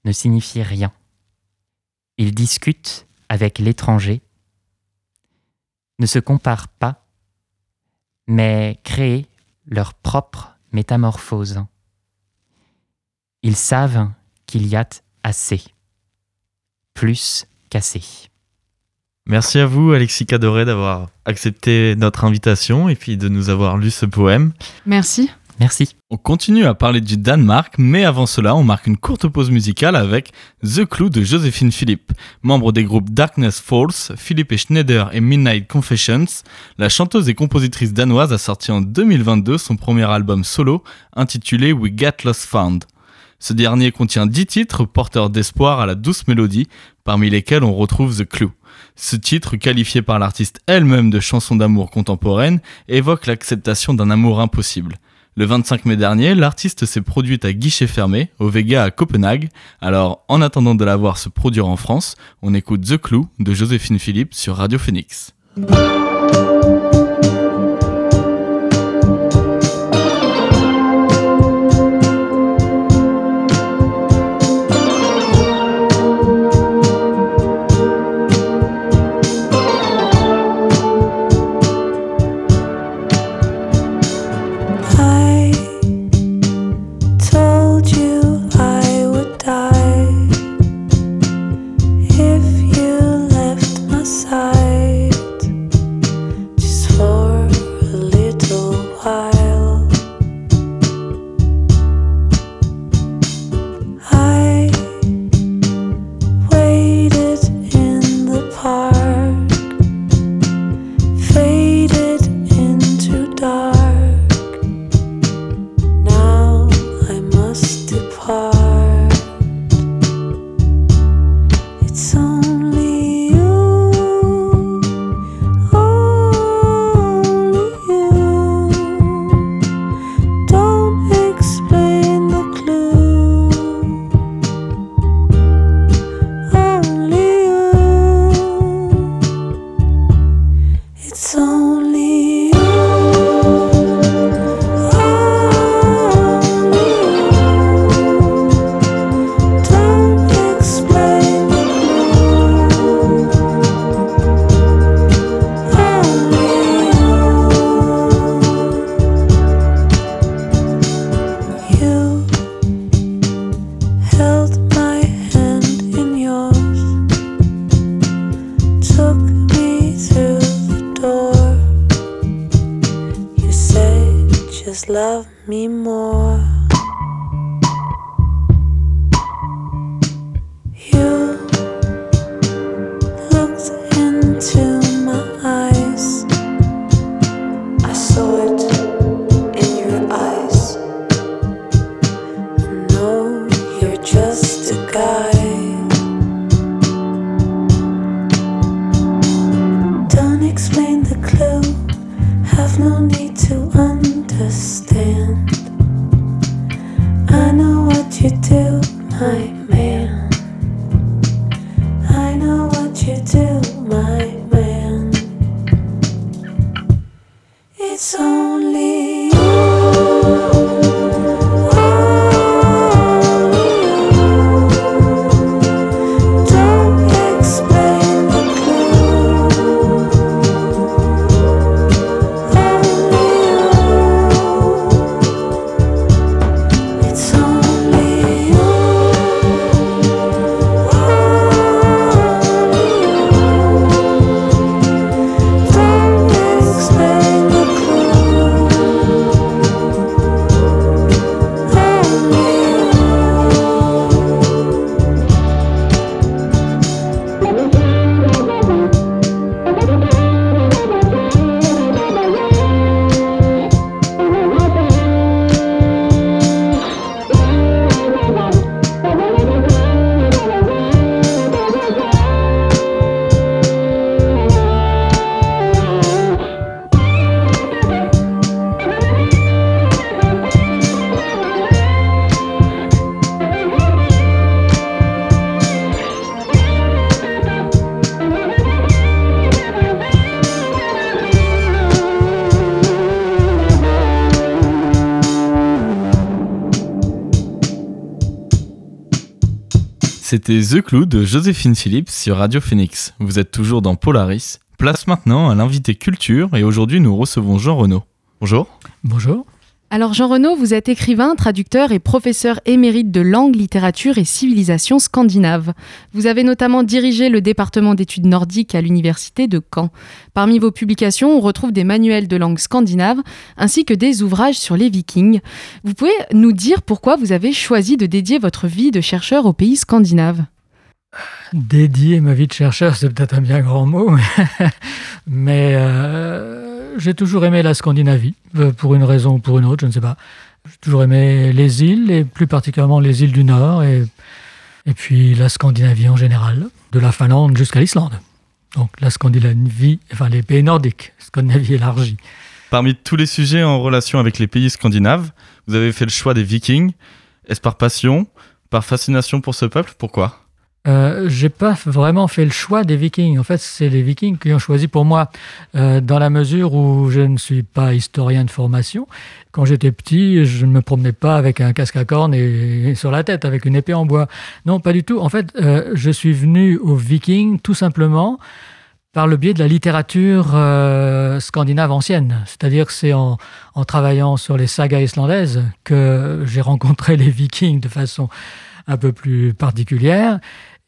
ne signifie rien. Ils discutent avec l'étranger, ne se comparent pas, mais créent leur propre métamorphose. Ils savent qu'il y a assez, plus qu'assez. Merci à vous, Alexis Cadoré, d'avoir accepté notre invitation et puis de nous avoir lu ce poème. Merci. Merci. On continue à parler du Danemark, mais avant cela, on marque une courte pause musicale avec The Clue de Joséphine Philippe. Membre des groupes Darkness Falls, Philippe Schneider et Midnight Confessions, la chanteuse et compositrice danoise a sorti en 2022 son premier album solo intitulé We Get Lost Found. Ce dernier contient 10 titres porteurs d'espoir à la douce mélodie, parmi lesquels on retrouve The Clue. Ce titre, qualifié par l'artiste elle-même de chanson d'amour contemporaine, évoque l'acceptation d'un amour impossible. Le 25 mai dernier, l'artiste s'est produite à guichet fermé, au Vega à Copenhague. Alors, en attendant de la voir se produire en France, on écoute The Clue de Joséphine Philippe sur Radio Phoenix. so C'était The Clou de Joséphine Phillips sur Radio Phoenix. Vous êtes toujours dans Polaris. Place maintenant à l'invité culture et aujourd'hui nous recevons Jean Renaud. Bonjour. Bonjour. Alors Jean Renaud, vous êtes écrivain, traducteur et professeur émérite de langue, littérature et civilisation scandinave. Vous avez notamment dirigé le département d'études nordiques à l'université de Caen. Parmi vos publications, on retrouve des manuels de langue scandinave ainsi que des ouvrages sur les vikings. Vous pouvez nous dire pourquoi vous avez choisi de dédier votre vie de chercheur aux pays scandinaves Dédier ma vie de chercheur, c'est peut-être un bien grand mot, mais, (laughs) mais, euh, j'ai toujours aimé la Scandinavie, euh, pour une raison ou pour une autre, je ne sais pas. J'ai toujours aimé les îles, et plus particulièrement les îles du Nord, et, et puis la Scandinavie en général, de la Finlande jusqu'à l'Islande. Donc la Scandinavie, enfin les pays nordiques, Scandinavie élargie. Parmi tous les sujets en relation avec les pays scandinaves, vous avez fait le choix des vikings. Est-ce par passion, par fascination pour ce peuple? Pourquoi? Euh, j'ai pas vraiment fait le choix des Vikings. En fait, c'est les Vikings qui ont choisi pour moi, euh, dans la mesure où je ne suis pas historien de formation. Quand j'étais petit, je ne me promenais pas avec un casque à cornes et, sur la tête, avec une épée en bois. Non, pas du tout. En fait, euh, je suis venu aux Vikings tout simplement par le biais de la littérature scandinave ancienne. C'est-à-dire que c'est en travaillant sur les sagas islandaises que j'ai rencontré les Vikings de façon un peu plus particulière.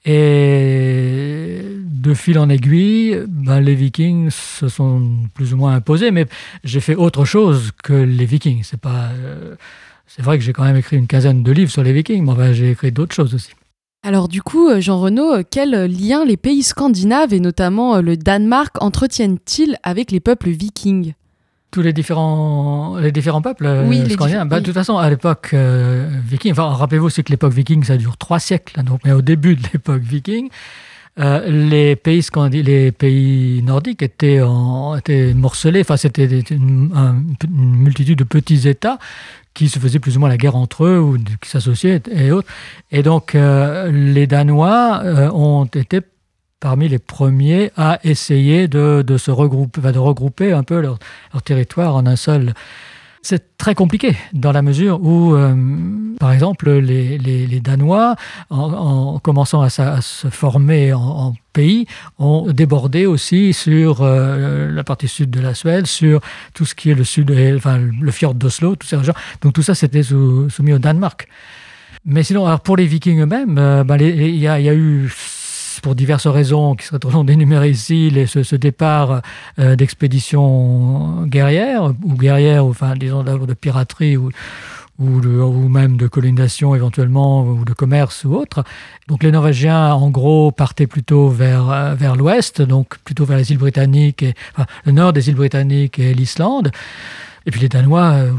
Et de fil en aiguille, ben, les Vikings se sont plus ou moins imposés, mais j'ai fait autre chose que les Vikings. C'est pas, euh, c'est vrai que j'ai quand même écrit une quinzaine de livres sur les Vikings, mais j'ai écrit d'autres choses aussi. Alors du coup, euh, Jean Renaud, euh, quel lien les pays scandinaves et notamment le Danemark entretiennent-ils avec les peuples vikings? Tous les différents, les différents peuples euh, Oui, les scandinaves. Bah, oui. De toute façon, à l'époque euh, viking, enfin, rappelez-vous, c'est que l'époque viking, ça dure trois siècles. hein, donc, mais au début de l'époque viking, euh, les, pays scandi- les pays nordiques étaient, en, étaient morcelés. Enfin, c'était une, un- une multitude de petits États qui se faisaient plus ou moins la guerre entre eux ou qui s'associaient et autres. Et donc, euh, les Danois euh, ont été parmi les premiers à essayer de, de se regrouper, de regrouper un peu leur, territoire en un seul. C'est très compliqué dans la mesure où, euh, par exemple, les, les- Danois, en, en commençant à, se former en, pays, ont débordé aussi sur euh, la partie sud de la Suède, sur tout ce qui est le sud, enfin le fjord d'Oslo, ces régions. Donc tout ça, c'était soumis au Danemark. Mais sinon, alors pour les Vikings eux-mêmes, euh, ben, il y a eu pour diverses raisons qui seraient trop longues d'énumérer ici, les- ce, ce départ euh, d'expéditions guerrières, ou guerrières, ou, enfin, disons de piraterie, ou, ou, de- ou même de colonisation éventuellement, ou de commerce ou autre. Donc les Norvégiens, en gros, partaient plutôt vers, euh, vers l'ouest, donc plutôt vers les îles britanniques, et, le nord des îles britanniques et l'Islande. Et puis les Danois, euh,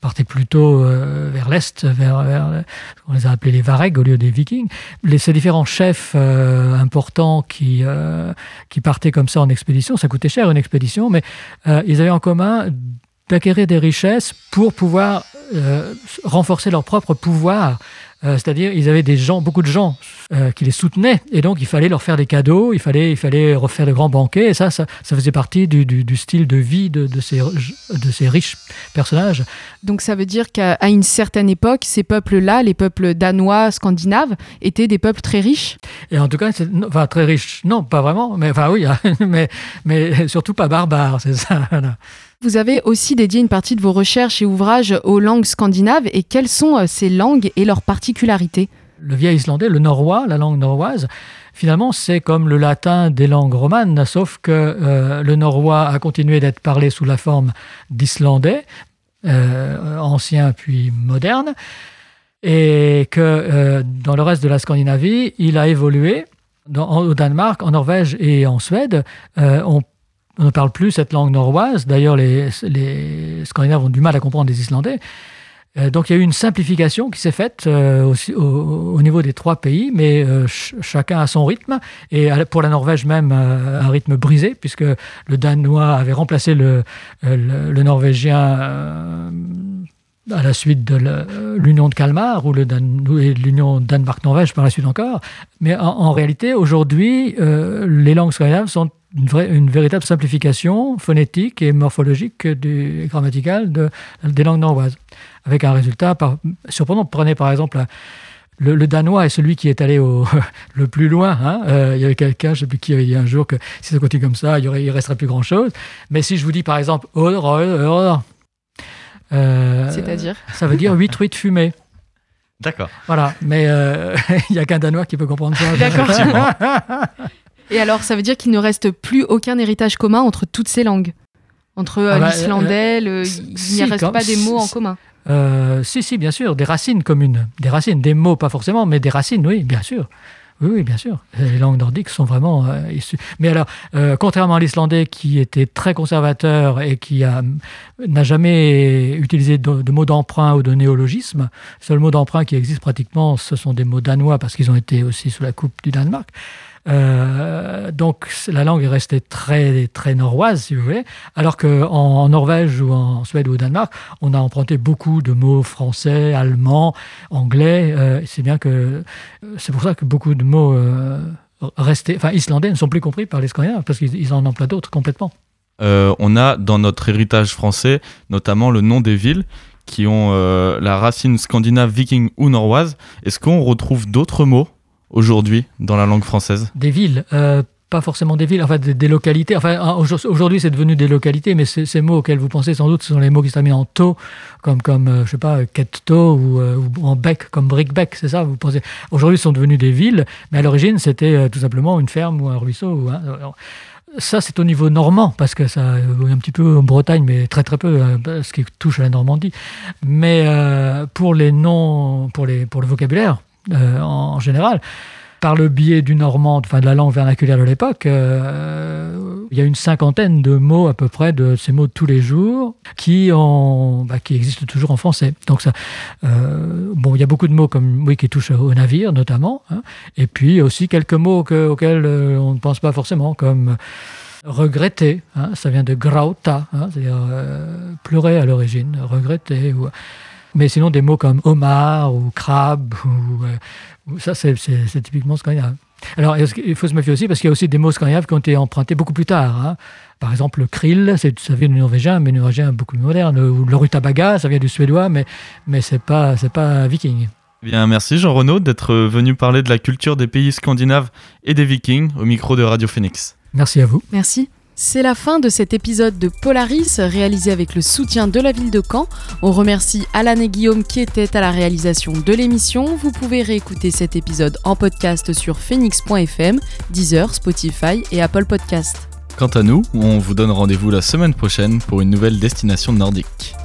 partaient plutôt euh, vers l'est, vers, vers- on les a appelés les Varegs au lieu des Vikings. Les, ces différents chefs euh, importants qui, euh, qui partaient comme ça en expédition, ça coûtait cher une expédition, mais ils avaient en commun d'acquérir des richesses pour pouvoir renforcer leur propre pouvoir. Euh, C'est-à-dire, ils avaient des gens, beaucoup de gens euh, qui les soutenaient, et donc il fallait leur faire des cadeaux, il fallait, il fallait refaire de grands banquets, et ça, ça, ça faisait partie du, du- du style de vie de, de ces, de ces riches personnages. Donc ça veut dire qu'à une certaine époque, ces peuples-là, les peuples danois, scandinaves, étaient des peuples très riches. Et en tout cas, enfin, très riches, non, pas vraiment, mais enfin oui, (laughs) mais, mais surtout pas barbares, c'est ça. (laughs) voilà. Vous avez aussi dédié une partie de vos recherches et ouvrages aux langues scandinaves et quelles sont euh, ces langues et leurs particularités? Le vieil islandais, le norrois, la langue norroise, finalement, c'est comme le latin des langues romanes, sauf que euh, le norrois a continué d'être parlé sous la forme d'islandais, euh, ancien puis moderne, et que dans le reste de la Scandinavie, il a évolué. Au Danemark, en Norvège et en Suède, on, on ne parle plus cette langue norroise. D'ailleurs, les, les Scandinaves ont du mal à comprendre les Islandais. Euh, donc il y a eu une simplification qui s'est faite euh, au, au niveau des trois pays, mais euh, ch- chacun à son rythme. Et pour la Norvège même, euh, un rythme brisé, puisque le danois avait remplacé le, le, le norvégien à la suite de la- l'union de Kalmar ou l'union Danemark-Norvège par la suite encore. Mais en, réalité, aujourd'hui, euh, les langues scandinaves sont une, véritable simplification phonétique et morphologique et grammaticale de, des langues norroises avec un résultat par- surprenant. Prenez par exemple le, danois est celui qui est allé au, (laughs) le plus loin. hein. Euh, il y avait quelqu'un, je ne sais plus qui avait dit un jour que si ça continue comme ça, il ne resterait plus grand-chose. Mais si je vous dis par exemple C'est-à-dire Ça veut dire 8 truites fumées. D'accord. Voilà, mais euh, (laughs) il n'y a qu'un Danois qui peut comprendre ça. D'accord. (laughs) Et alors, ça veut dire qu'il ne reste plus aucun héritage commun entre toutes ces langues? Entre euh, Ah bah, l'islandais, le- si- il n'y si, reste quand- pas des mots en commun? Euh, si, si, bien sûr, des racines communes. Des racines, des mots, pas forcément, mais des racines, oui, bien sûr. Oui, bien sûr. Les langues nordiques sont vraiment euh, issues. Mais alors, euh, contrairement à l'islandais qui était très conservateur et qui n'a jamais utilisé de, de mots d'emprunt ou de néologisme, le seul mot d'emprunt qui existe pratiquement, ce sont des mots danois parce qu'ils ont été aussi sous la coupe du Danemark. Euh, donc la langue est restée très très norroise, si vous voulez, alors qu'en en Norvège ou en Suède ou au Danemark, on a emprunté beaucoup de mots français, allemand, anglais. euh, c'est bien que c'est pour ça que beaucoup de mots euh, restés, enfin islandais, ne sont plus compris par les Scandinaves parce qu'ils ils en emploient d'autres complètement. Euh, on a dans notre héritage français notamment le nom des villes qui ont euh, la racine scandinave, viking ou norroise. Est-ce qu'on retrouve d'autres mots? Aujourd'hui dans la langue française Des villes, euh, pas forcément des villes, enfin des, localités. Enfin, en- aujourd- aujourd'hui, c'est devenu des localités, mais ces, mots auxquels vous pensez sans doute, ce sont les mots qui se terminent en to, comme, comme euh, je sais pas, ketto ou, euh, ou en bec, comme brick-bec, c'est ça Vous pensez Aujourd'hui, ce sont devenus des villes, mais à l'origine, c'était euh, tout simplement une ferme ou un ruisseau. ou ça, c'est au niveau normand, parce que ça, euh, un petit peu en Bretagne, mais très très peu, euh, ce qui touche à la Normandie. Mais euh, pour les noms, pour, les, pour le vocabulaire, euh, en, général, par le biais du normand, enfin de la langue vernaculaire de l'époque, euh, il y a une cinquantaine de mots à peu près de ces mots de tous les jours qui, bah, existent toujours en français. Donc euh, bon, il y a beaucoup de mots comme qui touchent au navire notamment, hein, et puis aussi quelques mots que- auxquels on ne pense pas forcément, comme regretter, hein, ça vient de grauta, hein, c'est-à-dire pleurer à l'origine, regretter. Ou, mais sinon des mots comme homard ou crabe, ou, euh, ça c'est, c'est- c'est typiquement scandinave. Alors qu'il faut se méfier aussi parce qu'il y a aussi des mots scandinaves qui ont été empruntés beaucoup plus tard. hein. Par exemple, le krill, c'est, ça vient du norvégien, mais norvégien beaucoup plus moderne. Ou le rutabaga, ça vient du suédois, mais, mais c'est pas, c'est pas viking. Bien, merci Jean Renaud d'être venu parler de la culture des pays scandinaves et des vikings au micro de Radio Phoenix. Merci à vous. Merci. C'est la fin de cet épisode de Polaris réalisé avec le soutien de la ville de Caen. On remercie Alan et Guillaume qui étaient à la réalisation de l'émission. Vous pouvez réécouter cet épisode en podcast sur phoenix.fm, Deezer, Spotify et Apple Podcast. Quant à nous, on vous donne rendez-vous la semaine prochaine pour une nouvelle destination nordique.